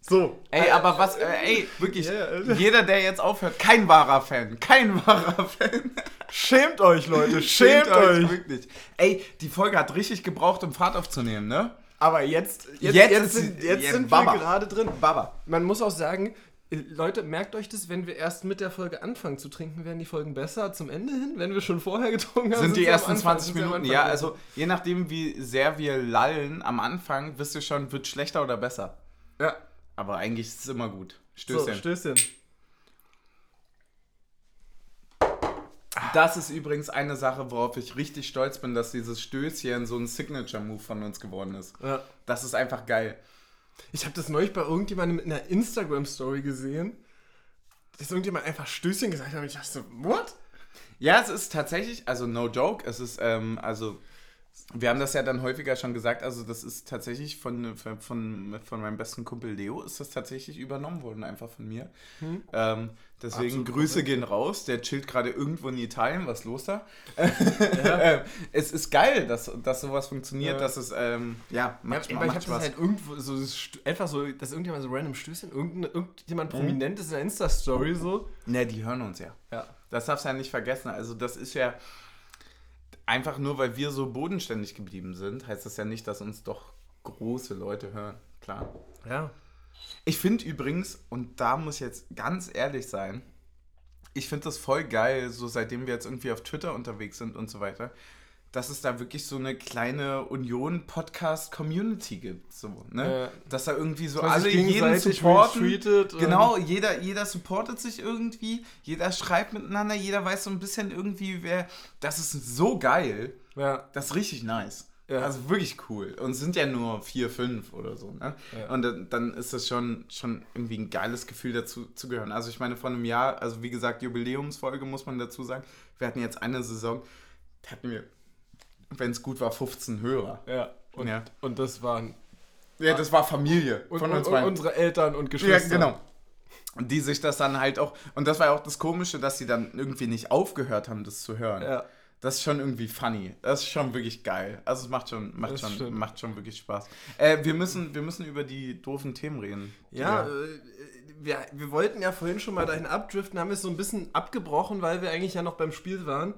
So. Ey, aber was, äh, ey, wirklich, Alter. jeder, der jetzt aufhört, kein wahrer Fan, kein wahrer Fan. Schämt euch, Leute. Schämt, euch. Wirklich. Ey, die Folge hat richtig gebraucht, um Fahrt aufzunehmen, ne? Aber jetzt, jetzt, Jetzt jetzt, sind, jetzt jetzt sind wir gerade drin. Baba. Man muss auch sagen, Leute, merkt euch das, wenn wir erst mit der Folge anfangen zu trinken, werden die Folgen besser zum Ende hin. Wenn wir schon vorher getrunken haben, Sind die ersten Anfang- 20 sind sie am Minuten, ja, also je nachdem, wie sehr wir lallen am Anfang, wisst ihr schon, wird schlechter oder besser. Ja, Aber eigentlich ist es immer gut. so, Stößchen. Stößchen. das ist übrigens eine Sache, worauf ich richtig stolz bin, dass dieses Stößchen so ein Signature-Move von uns geworden ist. Ja. Das ist einfach geil. Ich habe das neulich bei irgendjemandem in einer Instagram-Story gesehen, dass irgendjemand einfach Stößchen gesagt hat und ich dachte so, what? Ja, es ist tatsächlich, also no joke, es ist, ähm, also, wir haben das ja dann häufiger schon gesagt, also das ist tatsächlich von, von, von, meinem besten Kumpel Leo, ist das tatsächlich übernommen worden, einfach von mir. Ähm, deswegen Absolut Grüße korrekt. gehen raus, der chillt gerade irgendwo in Italien, was ist los da? Ähm, es ist geil, dass, dass sowas funktioniert, Ja. dass es, ähm, ja, macht, Ja, macht ich Spaß. halt irgendwo so einfach so, dass irgendjemand so random Stößchen, irgendein, irgendjemand Mhm. Prominentes in der Insta-Story so. ne, die hören uns ja. Ja. Das darfst du ja nicht vergessen. Also das ist ja einfach nur, weil wir so bodenständig geblieben sind, heißt das ja nicht, dass uns doch große Leute hören. Klar. Ja. Ich finde übrigens, und da muss ich jetzt ganz ehrlich sein, ich finde das voll geil, so seitdem wir jetzt irgendwie auf Twitter unterwegs sind und so weiter, dass es da wirklich so eine kleine Union-Podcast-Community gibt. So, ne? Ja. Dass da irgendwie so alle jeden supporten. Genau, jeder, jeder supportet sich irgendwie, jeder schreibt miteinander, jeder weiß so ein bisschen irgendwie, wer. Das ist so geil. Ja. Das ist richtig nice. Ja. Also wirklich cool. Und es sind ja nur vier, fünf oder so. Ne? Ja. Und dann, dann ist das schon, schon irgendwie ein geiles Gefühl dazu zu gehören. Also ich meine, vor einem Jahr, also wie gesagt, Jubiläumsfolge muss man dazu sagen. Wir hatten jetzt eine Saison, da hatten wir, wenn es gut war, 15 Hörer. Ja. Und, Ja. und das waren Ja, das war Familie und, von uns und beiden. unsere Eltern und Ja, Geschwister. genau. Und die sich das dann halt auch, und das war ja auch das Komische, dass sie dann irgendwie nicht aufgehört haben, das zu hören. Ja. Das ist schon irgendwie funny. Das ist schon wirklich geil. Also es macht schon, macht Das schon, stimmt. macht schon wirklich Spaß. Äh, wir, müssen, wir müssen über die doofen Themen reden. Ja, äh, wir, wir wollten ja vorhin schon mal dahin abdriften, haben es so ein bisschen abgebrochen, weil wir eigentlich ja noch beim Spiel waren.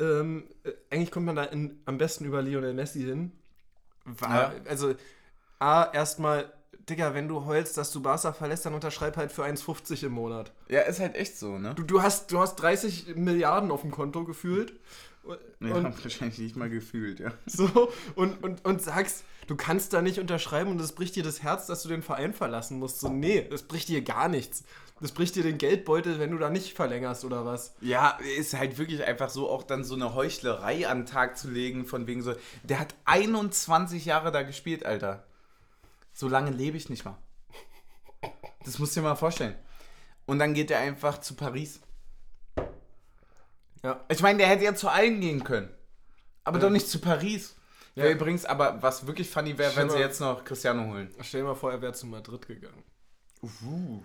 Ähm, äh, eigentlich kommt man da in, am besten über Lionel Messi hin. War, Ja. Also, A, erstmal, Digga, wenn du heulst, dass du Barca verlässt, dann unterschreib halt für 1,50 im Monat. ja, ist halt echt so, ne? Du, du, hast, du hast 30 Milliarden auf dem Konto gefühlt. Ja, Und, wahrscheinlich nicht mal gefühlt, ja. so, und, und, und sagst, du kannst da nicht unterschreiben und es bricht dir das Herz, dass du den Verein verlassen musst. So, nee, es bricht dir gar nichts. Das bricht dir den Geldbeutel, wenn du da nicht verlängerst oder was. Ja, ist halt wirklich einfach so, auch dann so eine Heuchlerei an den Tag zu legen, von wegen so, der hat 21 Jahre da gespielt, Alter. So lange lebe ich nicht mal. Das musst du dir mal vorstellen. Und dann geht er einfach zu Paris. Ja. Ich meine, der hätte ja zu allen gehen können. Aber Ja. doch nicht zu Paris. Ja. Ja. übrigens, aber was wirklich funny wäre, wenn sie jetzt noch Cristiano holen. Stell dir mal vor, er wäre zu Madrid gegangen. Uh,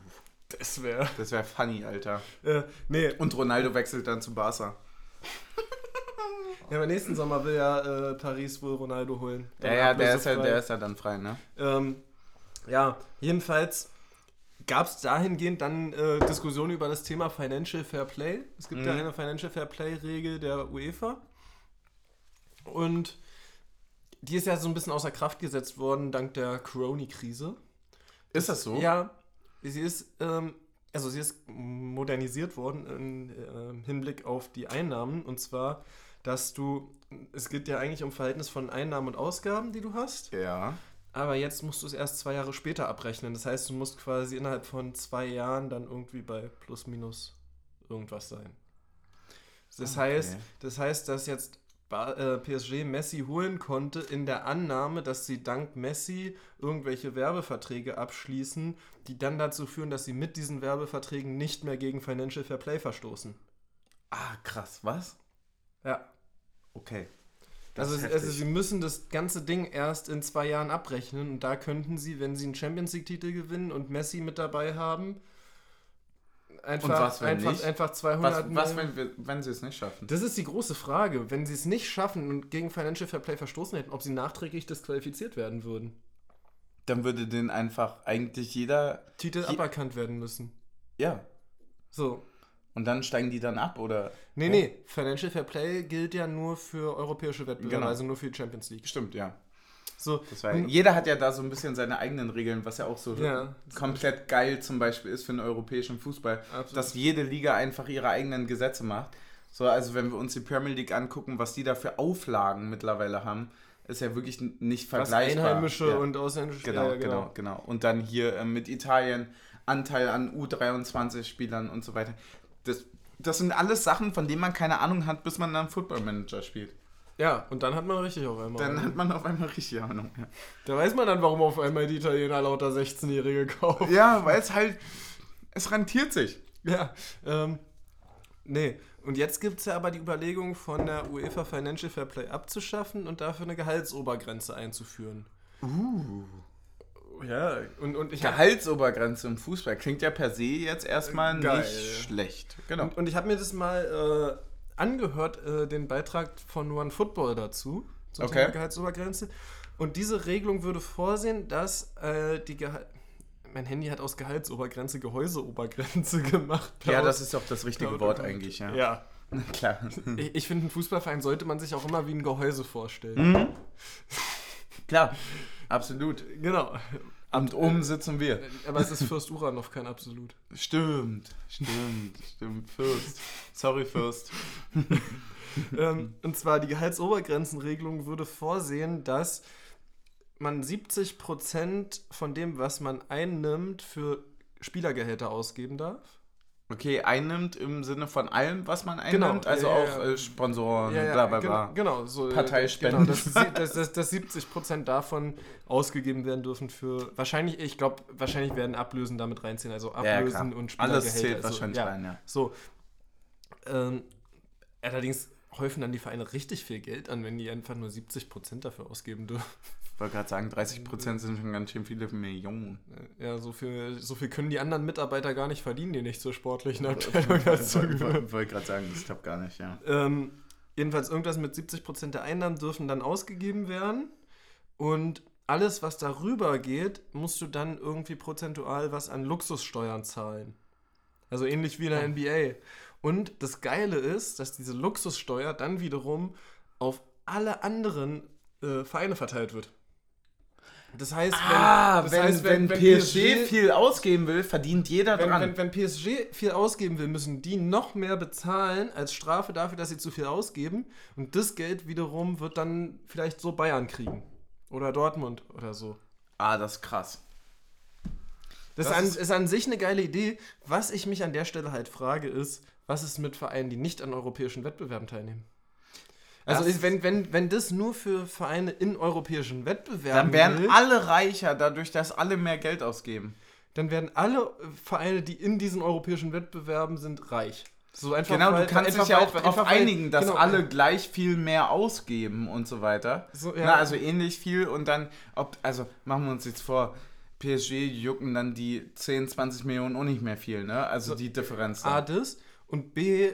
Das wäre. das wäre funny, Alter. Äh, nee, Und Ronaldo wechselt dann zu Barca. ja, aber nächsten Sommer will ja äh, Paris wohl Ronaldo holen. Ja, ja, der ist ja, der ist ja dann frei, ne? Ähm, ja, jedenfalls gab es dahingehend dann äh, Diskussionen über das Thema Financial Fair Play. Es gibt ja Mhm. eine Financial Fair Play-Regel der UEFA. Und die ist ja so ein bisschen außer Kraft gesetzt worden dank der Corona-Krise. Ist das so? Ja, sie ist, ähm, also sie ist modernisiert worden im ähm, Hinblick auf die Einnahmen. Und zwar, dass du, es geht ja eigentlich um Verhältnis von Einnahmen und Ausgaben, die du hast. Ja. Aber jetzt musst du es erst zwei Jahre später abrechnen. Das heißt, du musst quasi innerhalb von zwei Jahren dann irgendwie bei plus minus irgendwas sein. Das Ah, heißt, okay. das heißt, dass jetzt äh, PSG Messi holen konnte in der Annahme, dass sie dank Messi irgendwelche Werbeverträge abschließen, die dann dazu führen, dass sie mit diesen Werbeverträgen nicht mehr gegen Financial Fair Play verstoßen. Ah, krass, was? Ja. Okay. Also, ist also heftig. sie müssen das ganze Ding erst in zwei Jahren abrechnen und da könnten sie, wenn sie einen Champions League-Titel gewinnen und Messi mit dabei haben, einfach, Und was, wenn einfach, nicht? einfach was, 200 was Millionen- wenn, wir, wenn sie es nicht schaffen? Das ist die große Frage. Wenn sie es nicht schaffen und gegen Financial Fair Play verstoßen hätten, ob sie nachträglich disqualifiziert werden würden. Dann würde den einfach eigentlich jeder. Titel Je- aberkannt werden müssen. Ja. So. Und dann steigen die dann ab, oder? Nee, Ja. nee. Financial Fair Play gilt ja nur für europäische Wettbewerbe, Genau. also nur für die Champions League. Stimmt, ja. So, war, jeder hat ja da so ein bisschen seine eigenen Regeln, was ja auch so Ja. komplett geil zum Beispiel ist für den europäischen Fußball, Absolut. dass jede Liga einfach ihre eigenen Gesetze macht. So, also wenn wir uns die Premier League angucken, was die da für Auflagen mittlerweile haben, ist ja wirklich nicht was vergleichbar. Einheimische ja. und Ausländische Genau, ja, ja, genau, genau. Und dann hier ähm, mit Italien Anteil an U23-Spielern und so weiter. Das, das sind alles Sachen, von denen man keine Ahnung hat, bis man dann Football Manager spielt. Ja, und dann hat man richtig auf einmal. Dann hat man auf einmal richtig Ahnung. Ja, da weiß man dann, warum auf einmal die Italiener lauter 16-Jährige kaufen. ja weil es halt, es rentiert sich. Ja, ähm, nee. Und jetzt gibt es ja aber die Überlegung, von der UEFA Financial Fair Play abzuschaffen und dafür eine Gehaltsobergrenze einzuführen. Uh. Ja, und, und ich Gehaltsobergrenze im Fußball klingt ja per se jetzt erstmal Geil. nicht schlecht. Genau. Und, und ich habe mir das mal äh, angehört, äh, den Beitrag von One Football dazu, zum Okay. Thema Gehaltsobergrenze. Und diese Regelung würde vorsehen, dass äh, die Gehalt. Mein Handy hat aus Gehaltsobergrenze Gehäuseobergrenze gemacht. Ja, das ist doch das richtige laut- Wort eigentlich, ja. Ja. Klar. Ich, ich finde, ein Fußballverein sollte man sich auch immer wie ein Gehäuse vorstellen. Mhm. Klar, absolut. Genau. Und oben sitzen wir. Aber es ist Fürst Uranov kein Absolut. Stimmt, stimmt, stimmt. Fürst. Sorry, Fürst. ähm, und zwar die Gehaltsobergrenzenregelung würde vorsehen, dass man 70% von dem, was man einnimmt, für Spielergehälter ausgeben darf. Okay, einnimmt im Sinne von allem, was man Genau, einnimmt, also ja, ja, auch ja. äh, Sponsoren, bla bla bla. Genau, genau, so, äh, Parteispenden. Genau, dass, dass, dass, dass 70% davon ausgegeben werden dürfen für wahrscheinlich, ich glaube, wahrscheinlich werden Ablösen damit reinziehen, also Ja, Ablösen und Spielergehälter. Alles zählt also, wahrscheinlich ja. rein, ja. So. Ähm, allerdings häufen dann die Vereine richtig viel Geld an, wenn die einfach nur 70% dafür ausgeben dürfen. Ich wollte gerade sagen, 30% sind schon ganz schön viele Millionen. Ja, so viel, so viel können die anderen Mitarbeiter gar nicht verdienen, die nicht zur sportlichen Abteilung dazu gehören. Ich wollte gerade sagen, das klappt gar nicht, ja. Ähm, jedenfalls irgendwas mit 70% der Einnahmen dürfen dann ausgegeben werden. Und alles, was darüber geht, musst du dann irgendwie prozentual was an Luxussteuern zahlen. Also ähnlich wie in der NBA. Und das Geile ist, dass diese Luxussteuer dann wiederum auf alle anderen äh, Vereine verteilt wird. Das heißt, wenn, Ah, das wenn, heißt, wenn, PSG, viel ausgeben will, verdient jeder wenn, dran. wenn, wenn PSG viel ausgeben will, müssen die noch mehr bezahlen als Strafe dafür, dass sie zu viel ausgeben. Und das Geld wiederum wird dann vielleicht so Bayern kriegen. Oder Dortmund oder so. ah, das ist krass. Das, Das ist, an, ist an sich eine geile Idee. Was ich mich an der Stelle halt frage, ist, was ist mit Vereinen, die nicht an europäischen Wettbewerben teilnehmen? Also Das- wenn, wenn, wenn das nur für Vereine in europäischen Wettbewerben Dann werden gilt, alle reicher, dadurch, dass alle mehr Geld ausgeben. dann werden alle äh, Vereine, die in diesen europäischen Wettbewerben sind, reich. So einfach, Genau, weil- du kannst dich ja auch darauf einigen, dass genau, alle gleich viel mehr ausgeben und so weiter. So, ja. Na, also ähnlich viel und dann, ob, also machen wir uns jetzt vor, PSG jucken dann die 10, 20 Millionen auch nicht mehr viel, ne? Also So, die Differenz. A, das und B,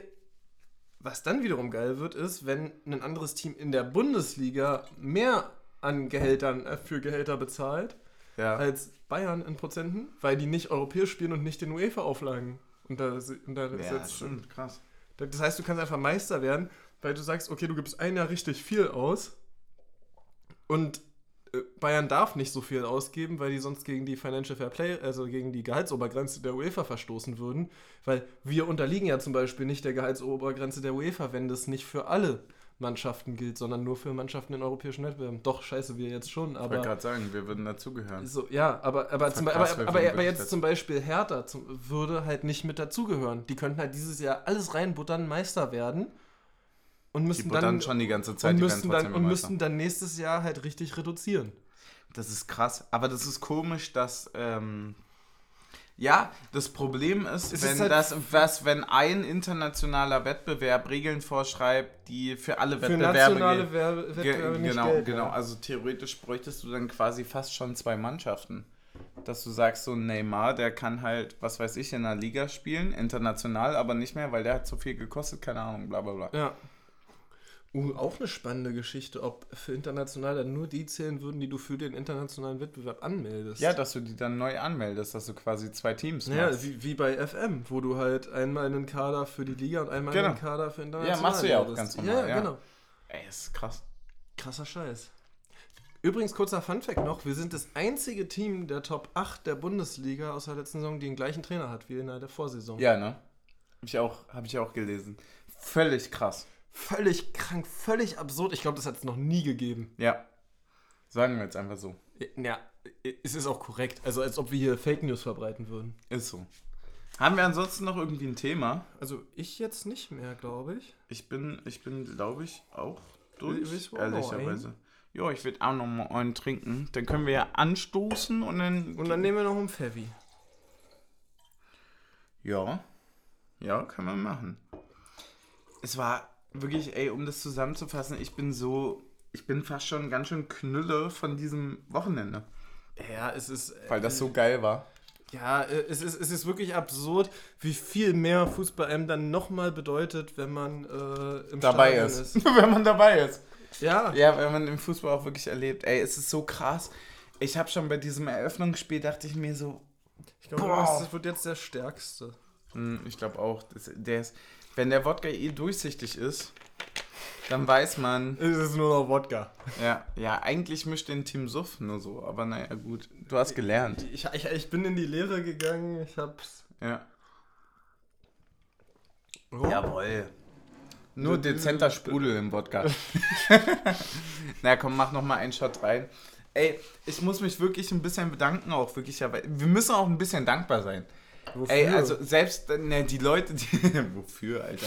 was dann wiederum geil wird, ist, wenn ein anderes Team in der Bundesliga mehr an Gehältern äh, für Gehälter bezahlt Ja. als Bayern in Prozenten, weil die nicht europäisch spielen und nicht den UEFA-Auflagen ja, untersetzt sind. stimmt, krass. Das heißt, du kannst einfach Meister werden, weil du sagst, okay, du gibst ein Jahr richtig viel aus und Bayern darf nicht so viel ausgeben, weil die sonst gegen die Financial Fair Play, also gegen die Gehaltsobergrenze der UEFA verstoßen würden, weil wir unterliegen ja zum Beispiel nicht der Gehaltsobergrenze der UEFA, wenn das nicht für alle Mannschaften gilt, sondern nur für Mannschaften in europäischen Wettbewerben. Doch, scheiße, wir jetzt schon, Ich wollte aber... gerade sagen, wir würden dazugehören. So, ja, aber, aber, zum, aber, Verkrass, aber, aber, aber jetzt zum Beispiel Hertha zum, würde halt nicht mit dazugehören. Die könnten halt dieses Jahr alles reinbuttern, Meister werden und Die müssten buttern dann, schon die ganze Zeit, und werden dann, und immer müssten dann nächstes Jahr halt richtig reduzieren. Das ist krass. Aber das ist komisch, dass. Ähm, ja, das Problem ist, Es wenn, ist halt- das, was, wenn ein internationaler Wettbewerb Regeln vorschreibt, die für alle Für Wettbewerbe nationale gelten. Werbe Ge Wettbewerbe nicht genau, gelten. genau. Also theoretisch bräuchtest du dann quasi fast schon zwei Mannschaften. Dass du sagst, so ein Neymar, der kann halt, was weiß ich, in einer Liga spielen, international, aber nicht mehr, weil der hat so viel gekostet, keine Ahnung, bla bla bla. Ja. Uh, auch eine spannende Geschichte, ob für international dann nur die zählen würden, die du für den internationalen Wettbewerb anmeldest. Ja, dass du die dann neu anmeldest, dass du quasi zwei Teams Ja, machst. wie, wie bei FM, wo du halt einmal einen Kader für die Liga und einmal Genau. einen Kader für international Ja, machst du ja auch ganz normal, Ja, ja, ja. genau. Ey, ist krass. Krasser Scheiß. Übrigens, kurzer Funfact noch: Wir sind das einzige Team der Top 8 der Bundesliga aus der letzten Saison, die den gleichen Trainer hat wie in der Vorsaison. Ja, ne? Hab ich auch, hab ich auch gelesen. Völlig krass. Völlig krank, völlig absurd. Ich glaube, das hat es noch nie gegeben. Ja. Sagen wir jetzt einfach so. Ja, es ist auch korrekt. Also, als ob wir hier Fake News verbreiten würden. Ist so. Haben wir ansonsten noch irgendwie ein Thema? Also, ich jetzt nicht mehr, glaube ich. Ich bin, ich bin, glaube ich, auch durch, ehrlicherweise. Ja, ich will auch noch mal einen trinken. Dann können wir ja anstoßen und dann. Und dann nehmen wir noch einen Pfeffi. Ja. Ja, kann man machen. Es war wirklich, ey, um das zusammenzufassen, ich bin so. Ich bin fast schon ganz schön knülle von diesem Wochenende. Ja, es ist. Weil das so geil war. Ja, äh, es ist, es ist wirklich absurd, wie viel mehr Fußball einem dann nochmal bedeutet, wenn man äh, im Dabei Stadion ist. wenn man dabei ist. Ja. Ja, wenn man im Fußball auch wirklich erlebt. Ey, es ist so krass. Ich habe schon bei diesem Eröffnungsspiel, dachte ich mir so, Ich glaube, das wird jetzt der stärkste. hm, ich glaube auch, das, der ist, wenn der Wodka eh durchsichtig ist, dann weiß man, Es ist nur noch Wodka. ja, ja, eigentlich mischt den Team Suff nur so, aber naja, gut, du hast gelernt. Ich, ich, ich bin in die Lehre gegangen, ich hab's. Ja. Oh. Jawohl. Nur dezenter Sprudel im Wodka. Na komm, mach noch mal einen Shot rein. Ey, ich muss mich wirklich ein bisschen bedanken, auch wirklich. ja, weil- Wir müssen auch ein bisschen dankbar sein. Wofür? Ey, also selbst ne, die Leute, die. wofür, Alter?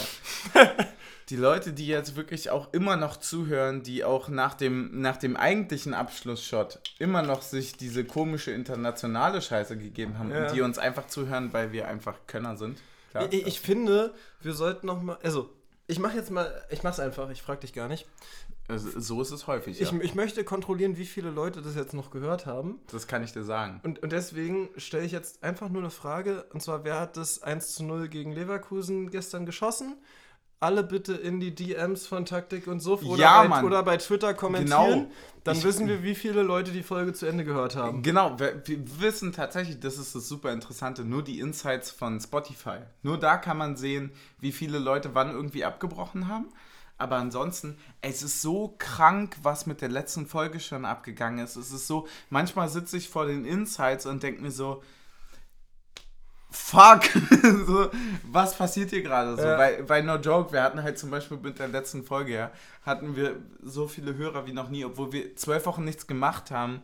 die Leute, die jetzt wirklich auch immer noch zuhören, die auch nach dem, nach dem eigentlichen Abschlussshot immer noch sich diese komische internationale Scheiße gegeben haben Ja. und die uns einfach zuhören, weil wir einfach Könner sind. Klar, ich, ich finde, wir sollten noch mal. Also, ich mach jetzt mal. Ich mach's einfach, ich frag dich gar nicht. Also, so ist es häufig. Ich, ja. ich möchte kontrollieren, wie viele Leute das jetzt noch gehört haben. Das kann ich dir sagen. Und, und deswegen stelle ich jetzt einfach nur eine Frage. Und zwar, wer hat das 1 zu 0 gegen Leverkusen gestern geschossen? Alle bitte in die DMs von Taktik und Suff oder, Ja, bei, oder bei Twitter kommentieren. Genau. Dann Ich- wissen wir, wie viele Leute die Folge zu Ende gehört haben. Genau, wir, wir wissen tatsächlich, das ist das super Interessante, nur die Insights von Spotify. Nur da kann man sehen, wie viele Leute wann irgendwie abgebrochen haben. Aber ansonsten, es ist so krank, was mit der letzten Folge schon abgegangen ist. Es ist so, manchmal sitze ich vor den Insights und denke mir so, fuck, so, was passiert hier gerade so? Ja. Weil, weil no joke, wir hatten halt zum Beispiel mit der letzten Folge, ja, hatten wir so viele Hörer wie noch nie, obwohl wir zwölf Wochen nichts gemacht haben.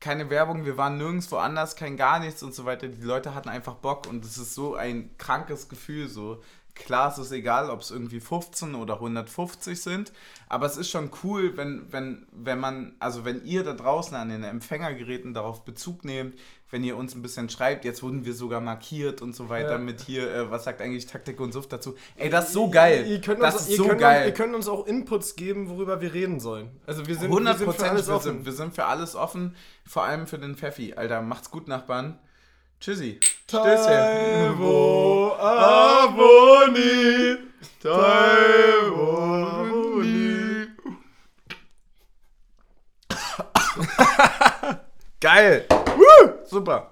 Keine Werbung, wir waren nirgendwo anders, kein gar nichts und so weiter. Die Leute hatten einfach Bock und es ist so ein krankes Gefühl, so. Klar, es ist egal, ob es irgendwie 15 oder 150 sind, aber es ist schon cool, wenn, wenn, wenn man, also wenn ihr da draußen an den Empfängergeräten darauf Bezug nehmt, wenn ihr uns ein bisschen schreibt, jetzt wurden wir sogar markiert und so weiter Ja. mit hier, äh, was sagt eigentlich Taktik und Suft dazu? Ey, das ist so geil. Ihr könnt, das uns, ist ihr, so könnt geil. Ihr könnt uns auch Inputs geben, worüber wir reden sollen. Also wir sind, wir 100 sind für alles wir, offen. sind, wir sind für alles offen, vor allem für den Pfeffi. Alter, macht's gut, Nachbarn. Tschüssi. Taiwo Aboni. Taiwo Aboni. Geil. Super.